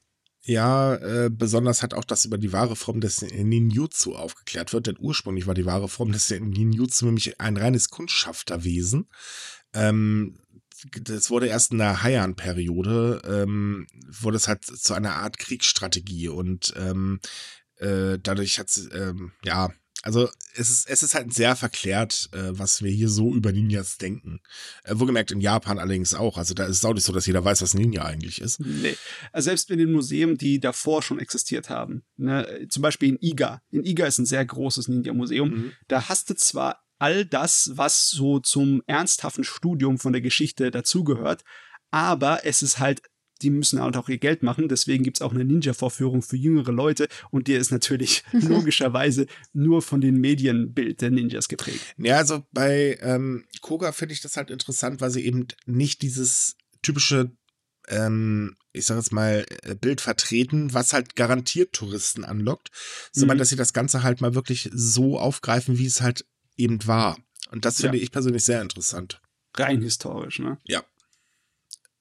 Ja, äh, besonders hat auch das über die wahre Form des Ninjutsu aufgeklärt wird, denn ursprünglich war die wahre Form des Ninjutsu nämlich ein reines Kundschafterwesen. Ähm, das wurde erst in der Heian-Periode, ähm, wurde es halt zu einer Art Kriegsstrategie und ähm, äh, dadurch hat es, ähm, ja, also es ist, es ist halt sehr verklärt, äh, was wir hier so über Ninjas denken. Äh, wohlgemerkt in Japan allerdings auch. Also da ist es auch nicht so, dass jeder weiß, was Ninja eigentlich ist. Nee. Also selbst in den Museen, die davor schon existiert haben. Ne? Zum Beispiel in Iga. In Iga ist ein sehr großes Ninja-Museum. Mhm. Da hast du zwar all das, was so zum ernsthaften Studium von der Geschichte dazugehört. Aber es ist halt die müssen halt auch ihr Geld machen. Deswegen gibt es auch eine Ninja-Vorführung für jüngere Leute und die ist natürlich *laughs* logischerweise nur von den Medienbild der Ninjas geprägt. Ja, also bei ähm, Koga finde ich das halt interessant, weil sie eben nicht dieses typische, ähm, ich sag jetzt mal, äh, Bild vertreten, was halt garantiert Touristen anlockt, sondern mhm. dass sie das Ganze halt mal wirklich so aufgreifen, wie es halt eben war. Und das finde ja. ich persönlich sehr interessant. Rein historisch, ne? Ja.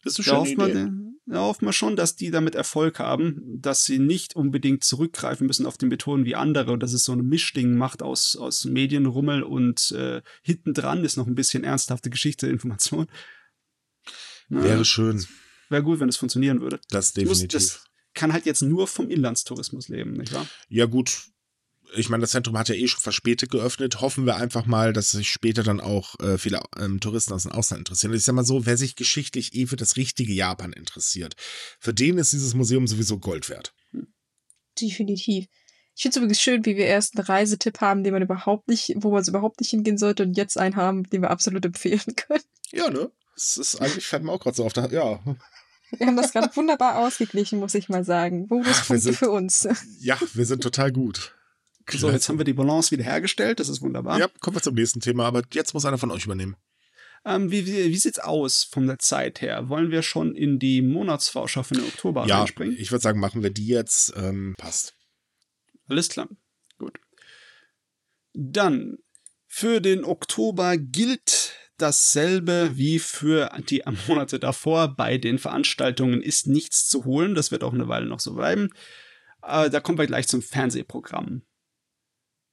Das ist da hofft, man, da hofft man schon, dass die damit Erfolg haben, dass sie nicht unbedingt zurückgreifen müssen auf den Beton wie andere und dass es so ein Mischding macht aus, aus Medienrummel und äh, hinten dran ist noch ein bisschen ernsthafte Geschichte, Information. Wäre schön. Wäre gut, wenn es funktionieren würde. Das definitiv. Muss, das kann halt jetzt nur vom Inlandstourismus leben, nicht wahr? Ja, gut ich meine, das Zentrum hat ja eh schon verspätet geöffnet. Hoffen wir einfach mal, dass sich später dann auch äh, viele ähm, Touristen aus dem Ausland interessieren. Ich sag mal so, wer sich geschichtlich eh für das richtige Japan interessiert, für den ist dieses Museum sowieso Gold wert. Definitiv. Ich finde es übrigens schön, wie wir erst einen Reisetipp haben, den man überhaupt nicht, wo man es überhaupt nicht hingehen sollte und jetzt einen haben, den wir absolut empfehlen *laughs* können. Ja, ne? Das ist eigentlich, fällt mir auch gerade so auf der, ja. Wir haben das gerade wunderbar ausgeglichen, muss ich mal sagen. Bonuspunkte für uns. Ja, wir sind total gut. So, jetzt haben wir die Balance wieder hergestellt, das ist wunderbar. Ja, kommen wir zum nächsten Thema, aber jetzt muss einer von euch übernehmen. Ähm, wie, wie, wie sieht's aus von der Zeit her? Wollen wir schon in die Monatsvorschau für den Oktober ja, reinspringen? Ich würde sagen, machen wir die jetzt. Ähm, passt. Alles klar. Gut. Dann, für den Oktober gilt dasselbe wie für die Monate davor. Bei den Veranstaltungen ist nichts zu holen. Das wird auch eine Weile noch so bleiben. Äh, da kommen wir gleich zum Fernsehprogramm.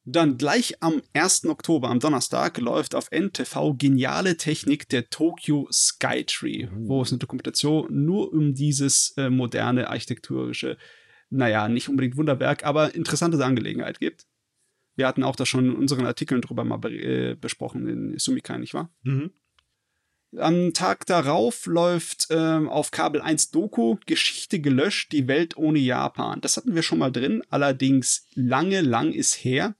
Dann gleich am 1. Oktober, am Donnerstag, läuft auf NTV Geniale Technik der Tokyo Skytree, mhm. wo es eine Dokumentation nur um dieses äh, moderne architekturische, naja, nicht unbedingt Wunderwerk, aber interessante Angelegenheit gibt. Wir hatten auch da schon in unseren Artikeln drüber mal be äh, besprochen, in Sumikai, nicht wahr? Mhm. Am Tag darauf läuft ähm, auf Kabel 1 Doku Geschichte gelöscht, die Welt ohne Japan. Das hatten wir schon mal drin, allerdings lange, lang ist her.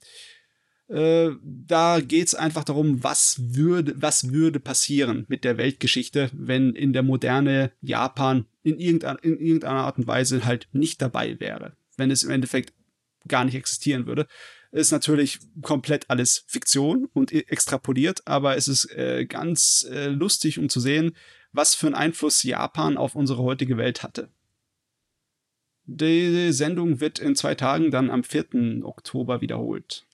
Äh, da geht es einfach darum, was würde, was würde passieren mit der Weltgeschichte, wenn in der moderne Japan in irgendeiner, in irgendeiner Art und Weise halt nicht dabei wäre. Wenn es im Endeffekt gar nicht existieren würde ist natürlich komplett alles Fiktion und extrapoliert, aber es ist äh, ganz äh, lustig, um zu sehen, was für einen Einfluss Japan auf unsere heutige Welt hatte. Die Sendung wird in zwei Tagen dann am 4. Oktober wiederholt.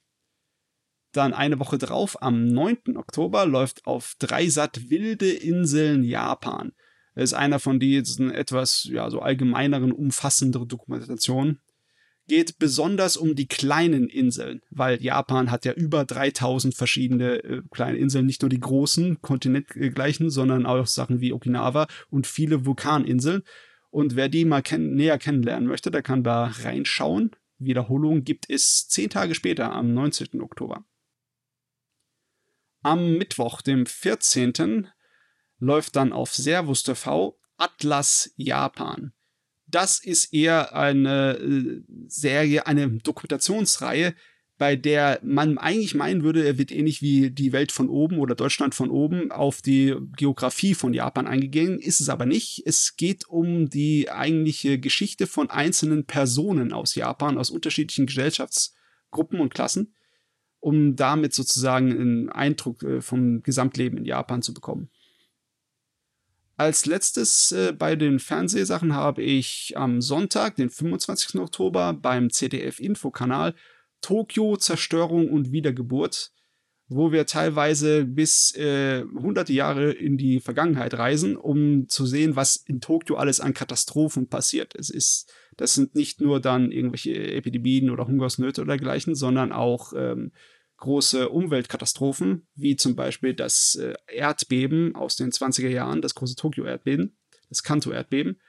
Dann eine Woche drauf, am 9. Oktober, läuft auf Dreisat Wilde Inseln Japan. Das ist einer von diesen etwas ja, so allgemeineren, umfassenderen Dokumentationen geht besonders um die kleinen Inseln, weil Japan hat ja über 3000 verschiedene äh, kleine Inseln, nicht nur die großen kontinentgleichen, sondern auch Sachen wie Okinawa und viele Vulkaninseln. Und wer die mal kenn näher kennenlernen möchte, der kann da reinschauen. Wiederholung gibt es zehn Tage später, am 19. Oktober. Am Mittwoch, dem 14., läuft dann auf Servus TV Atlas Japan das ist eher eine äh, Serie, eine Dokumentationsreihe, bei der man eigentlich meinen würde, er wird ähnlich wie die Welt von oben oder Deutschland von oben auf die Geografie von Japan eingegangen, ist es aber nicht. Es geht um die eigentliche Geschichte von einzelnen Personen aus Japan, aus unterschiedlichen Gesellschaftsgruppen und Klassen, um damit sozusagen einen Eindruck äh, vom Gesamtleben in Japan zu bekommen. Als letztes äh, bei den Fernsehsachen habe ich am Sonntag, den 25. Oktober, beim ZDF-Infokanal Tokio, Zerstörung und Wiedergeburt, wo wir teilweise bis äh, hunderte Jahre in die Vergangenheit reisen, um zu sehen, was in Tokio alles an Katastrophen passiert. Es ist, das sind nicht nur dann irgendwelche Epidemien oder Hungersnöte oder dergleichen, sondern auch ähm, große Umweltkatastrophen, wie zum Beispiel das äh, Erdbeben aus den 20er Jahren, das große Tokio-Erdbeben, das Kanto-Erdbeben,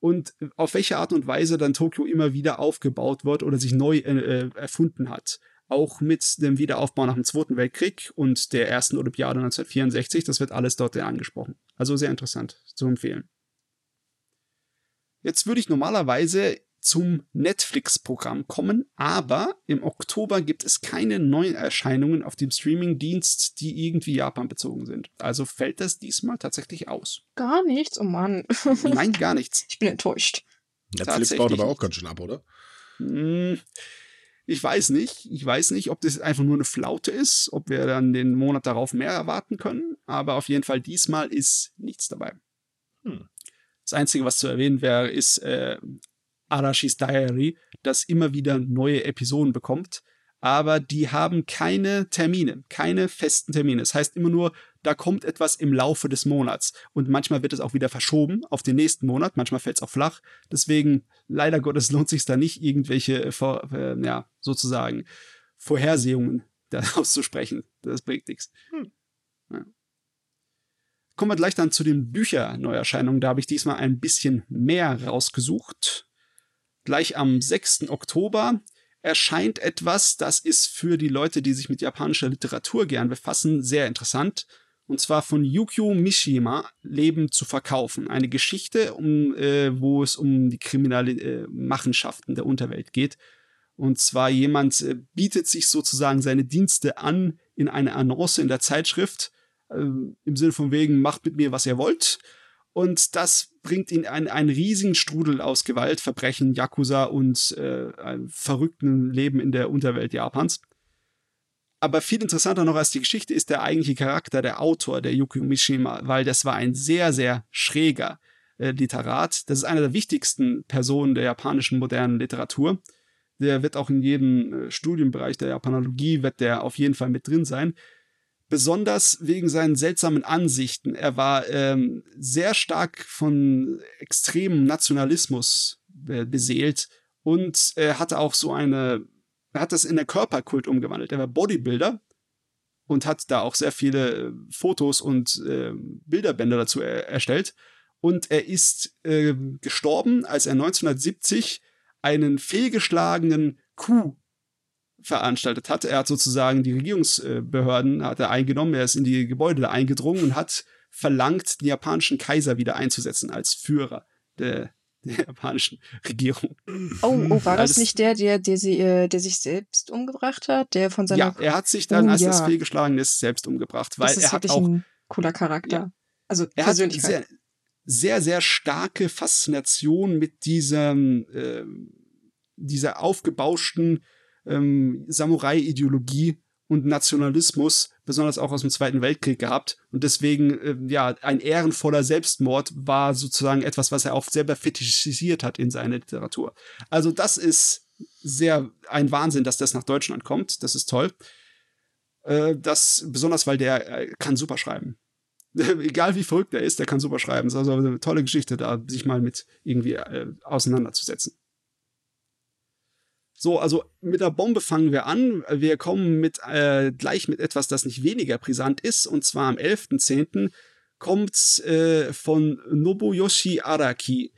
und auf welche Art und Weise dann Tokio immer wieder aufgebaut wird oder sich neu äh, äh, erfunden hat. Auch mit dem Wiederaufbau nach dem Zweiten Weltkrieg und der ersten Olympiade 1964, das wird alles dort angesprochen. Also sehr interessant zu empfehlen. Jetzt würde ich normalerweise zum Netflix-Programm kommen, aber im Oktober gibt es keine neuen Erscheinungen auf dem Streaming-Dienst, die irgendwie Japan bezogen sind. Also fällt das diesmal tatsächlich aus. Gar nichts, oh Mann. *laughs* Nein, gar nichts. Ich bin enttäuscht. Netflix baut aber auch ganz schön ab, oder? Hm, ich weiß nicht. Ich weiß nicht, ob das einfach nur eine Flaute ist, ob wir dann den Monat darauf mehr erwarten können. Aber auf jeden Fall diesmal ist nichts dabei. Hm. Das Einzige, was zu erwähnen wäre, ist äh, Arashis Diary, das immer wieder neue Episoden bekommt. Aber die haben keine Termine, keine festen Termine. Das heißt immer nur, da kommt etwas im Laufe des Monats. Und manchmal wird es auch wieder verschoben auf den nächsten Monat, manchmal fällt es auch flach. Deswegen, leider Gottes, lohnt sich da nicht, irgendwelche, äh, ja, sozusagen, Vorhersehungen *laughs* daraus zu sprechen. Das bringt nichts. Hm. Ja. Kommen wir gleich dann zu den Bücherneuerscheinungen. Da habe ich diesmal ein bisschen mehr rausgesucht. Gleich am 6. Oktober erscheint etwas, das ist für die Leute, die sich mit japanischer Literatur gern befassen, sehr interessant. Und zwar von Yukio Mishima, Leben zu verkaufen. Eine Geschichte, um, äh, wo es um die kriminelle äh, Machenschaften der Unterwelt geht. Und zwar jemand äh, bietet sich sozusagen seine Dienste an in eine Annonce in der Zeitschrift, äh, im Sinne von wegen, macht mit mir, was ihr wollt. Und das bringt ihn in einen riesigen Strudel aus Gewalt, Verbrechen, Yakuza und äh, einem verrückten Leben in der Unterwelt Japans. Aber viel interessanter noch als die Geschichte ist der eigentliche Charakter, der Autor, der Yukio Mishima, weil das war ein sehr, sehr schräger äh, Literat. Das ist eine der wichtigsten Personen der japanischen modernen Literatur. Der wird auch in jedem äh, Studienbereich der Japanologie, wird der auf jeden Fall mit drin sein besonders wegen seinen seltsamen Ansichten. Er war ähm, sehr stark von extremem Nationalismus äh, beseelt und er hatte auch so eine, er hat das in der Körperkult umgewandelt. Er war Bodybuilder und hat da auch sehr viele äh, Fotos und äh, Bilderbänder dazu er erstellt. Und er ist äh, gestorben, als er 1970 einen fehlgeschlagenen Coup veranstaltet hat. Er hat sozusagen die Regierungsbehörden hat er eingenommen, er ist in die Gebäude da eingedrungen und hat verlangt, den japanischen Kaiser wieder einzusetzen als Führer der, der japanischen Regierung. Oh, oh war das nicht der, der, der, sie, äh, der sich selbst umgebracht hat? Der von seiner. Ja, er hat sich dann, Oh, als ja. das fehlgeschlagen ist, selbst umgebracht, weil er hat auch ein cooler Charakter. Ja. Also er hat Persönlichkeit. sehr, sehr, sehr starke Faszination mit diesem, ähm, dieser aufgebauschten ähm, Samurai-Ideologie und Nationalismus, besonders auch aus dem Zweiten Weltkrieg gehabt. Und deswegen, ähm, ja, ein ehrenvoller Selbstmord war sozusagen etwas, was er auch selber fetischisiert hat in seiner Literatur. Also das ist sehr ein Wahnsinn, dass das nach Deutschland kommt. Das ist toll. Äh, das, besonders weil der äh, kann super schreiben. *laughs* Egal wie verrückt er ist, der kann super schreiben. Es ist also eine tolle Geschichte, da sich mal mit irgendwie äh, auseinanderzusetzen. So, also mit der Bombe fangen wir an. Wir kommen mit, äh, gleich mit etwas, das nicht weniger brisant ist. Und zwar am 11.10. kommt äh, von Nobuyoshi Araki.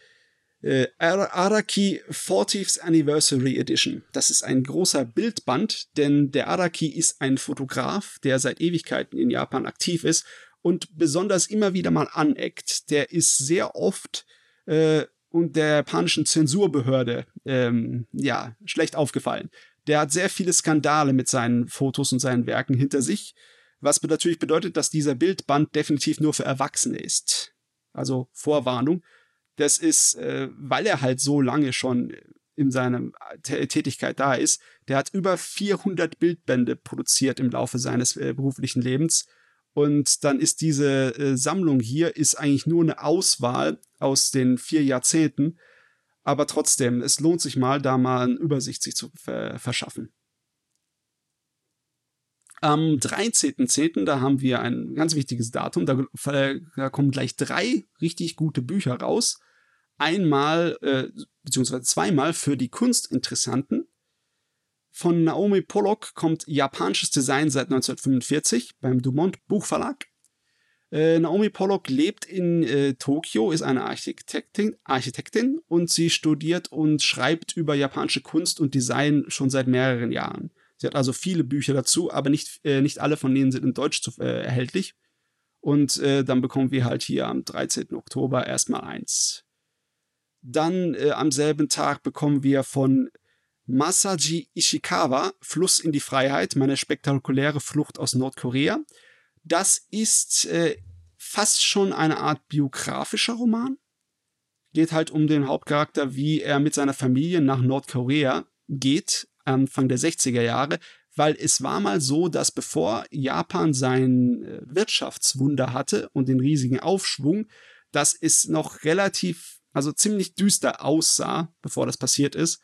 Äh, Ara- Araki 40th Anniversary Edition. Das ist ein großer Bildband, denn der Araki ist ein Fotograf, der seit Ewigkeiten in Japan aktiv ist und besonders immer wieder mal aneckt. Der ist sehr oft äh, und der japanischen Zensurbehörde ähm, ja schlecht aufgefallen. Der hat sehr viele Skandale mit seinen Fotos und seinen Werken hinter sich, was natürlich bedeutet, dass dieser Bildband definitiv nur für Erwachsene ist. Also Vorwarnung. Das ist, äh, weil er halt so lange schon in seiner Tä- Tätigkeit da ist. Der hat über 400 Bildbände produziert im Laufe seines äh, beruflichen Lebens. Und dann ist diese äh, Sammlung hier ist eigentlich nur eine Auswahl aus den vier Jahrzehnten. Aber trotzdem, es lohnt sich mal, da mal eine Übersicht sich zu ver verschaffen. Am 13.10., da haben wir ein ganz wichtiges Datum. Da, äh, da kommen gleich drei richtig gute Bücher raus. Einmal, äh, beziehungsweise zweimal für die Kunstinteressanten. Von Naomi Pollock kommt japanisches Design seit 1945 beim Dumont Buchverlag. Äh, Naomi Pollock lebt in äh, Tokio, ist eine Architektin, Architektin und sie studiert und schreibt über japanische Kunst und Design schon seit mehreren Jahren. Sie hat also viele Bücher dazu, aber nicht, äh, nicht alle von denen sind in Deutsch zu, äh, erhältlich. Und äh, dann bekommen wir halt hier am 13. Oktober erstmal eins. Dann äh, am selben Tag bekommen wir von Masaji Ishikawa Fluss in die Freiheit, meine spektakuläre Flucht aus Nordkorea. Das ist äh, fast schon eine Art biografischer Roman. Geht halt um den Hauptcharakter, wie er mit seiner Familie nach Nordkorea geht, Anfang der 60er Jahre, weil es war mal so, dass bevor Japan sein äh, Wirtschaftswunder hatte und den riesigen Aufschwung, dass es noch relativ, also ziemlich düster aussah, bevor das passiert ist.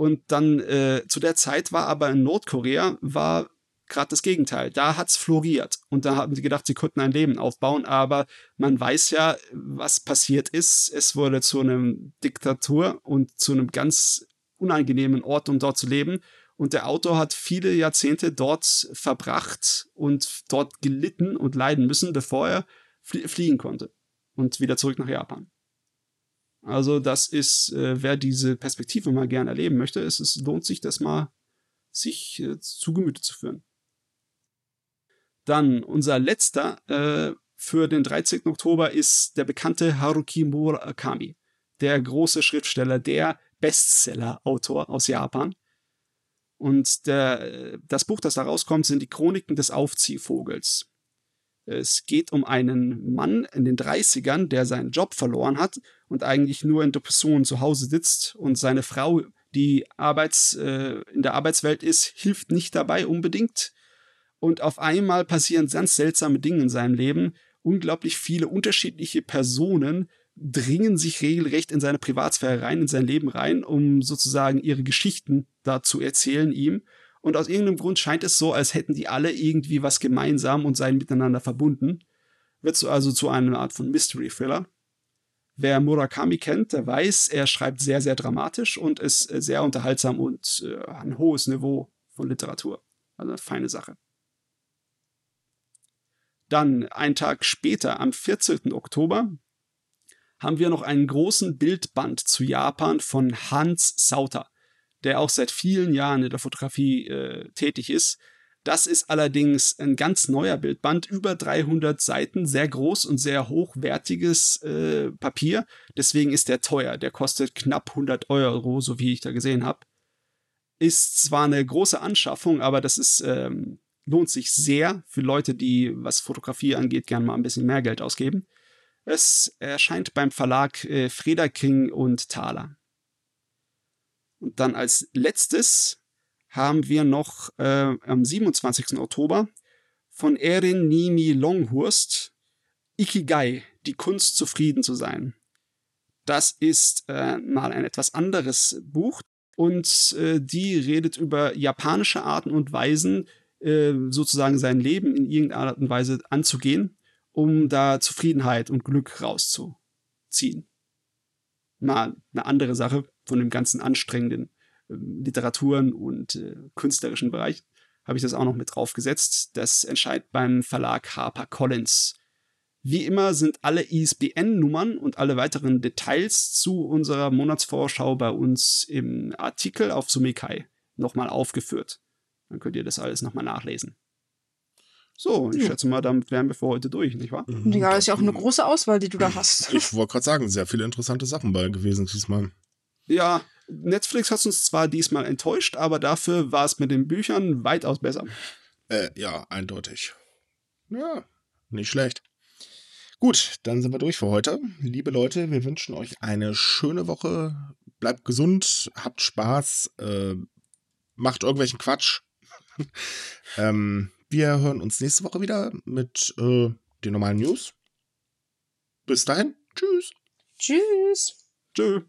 Und dann äh, zu der Zeit war aber in Nordkorea war gerade das Gegenteil. Da hat's floriert und da haben sie gedacht, sie könnten ein Leben aufbauen, aber man weiß ja, was passiert ist. Es wurde zu einem Diktatur und zu einem ganz unangenehmen Ort, um dort zu leben. Und der Autor hat viele Jahrzehnte dort verbracht und dort gelitten und leiden müssen, bevor er flie fliehen konnte und wieder zurück nach Japan. Also das ist, äh, wer diese Perspektive mal gern erleben möchte, es, es lohnt sich, das mal sich äh, zu Gemüte zu führen. Dann unser letzter äh, für den 13. Oktober ist der bekannte Haruki Murakami, der große Schriftsteller, der Bestseller-Autor aus Japan. Und der, das Buch, das da rauskommt, sind die Chroniken des Aufziehvogels. Es geht um einen Mann in den 30ern, der seinen Job verloren hat und eigentlich nur in Depressionen zu Hause sitzt und seine Frau, die Arbeits, äh, in der Arbeitswelt ist, hilft nicht dabei unbedingt. Und auf einmal passieren ganz seltsame Dinge in seinem Leben. Unglaublich viele unterschiedliche Personen dringen sich regelrecht in seine Privatsphäre rein, in sein Leben rein, um sozusagen ihre Geschichten da zu erzählen ihm. Und aus irgendeinem Grund scheint es so, als hätten die alle irgendwie was gemeinsam und seien miteinander verbunden. Wird so also zu einer Art von Mystery-Thriller. Wer Murakami kennt, der weiß, er schreibt sehr, sehr dramatisch und ist sehr unterhaltsam und äh, ein hohes Niveau von Literatur. Also eine feine Sache. Dann, einen Tag später, am 14. Oktober, haben wir noch einen großen Bildband zu Japan von Hans Sauter, der auch seit vielen Jahren in der Fotografie äh, tätig ist. Das ist allerdings ein ganz neuer Bildband, über 300 Seiten, sehr groß und sehr hochwertiges äh, Papier. Deswegen ist der teuer. Der kostet knapp 100 Euro, so wie ich da gesehen habe. Ist zwar eine große Anschaffung, aber das ist ähm, lohnt sich sehr für Leute, die, was Fotografie angeht, gerne mal ein bisschen mehr Geld ausgeben. Es erscheint beim Verlag äh, Frederking und Thaler. Und dann als letztes haben wir noch äh, am 27. Oktober von Erin Nimi Longhurst Ikigai, die Kunst zufrieden zu sein. Das ist äh, mal ein etwas anderes Buch und äh, die redet über japanische Arten und Weisen, äh, sozusagen sein Leben in irgendeiner Art und Weise anzugehen um da Zufriedenheit und Glück rauszuziehen. Mal eine andere Sache von dem ganzen anstrengenden äh, Literaturen und äh, künstlerischen Bereich habe ich das auch noch mit draufgesetzt. Das entscheidet beim Verlag Harper Collins. Wie immer sind alle ISBN-Nummern und alle weiteren Details zu unserer Monatsvorschau bei uns im Artikel auf Sumikai nochmal aufgeführt. Dann könnt ihr das alles nochmal nachlesen. So, ich schätze mal, damit wären wir für heute durch, nicht wahr? Mhm. Ja, ist ja auch eine große Auswahl, die du da hast. Ich wollte gerade sagen, sehr viele interessante Sachen bei gewesen diesmal. Ja, Netflix hat uns zwar diesmal enttäuscht, aber dafür war es mit den Büchern weitaus besser. Äh, ja, eindeutig. Ja, nicht schlecht. Gut, dann sind wir durch für heute. Liebe Leute, wir wünschen euch eine schöne Woche. Bleibt gesund, habt Spaß, äh, macht irgendwelchen Quatsch. *laughs* ähm, wir hören uns nächste Woche wieder mit äh, den normalen News. Bis dahin. Tschüss. Tschüss. Tschüss.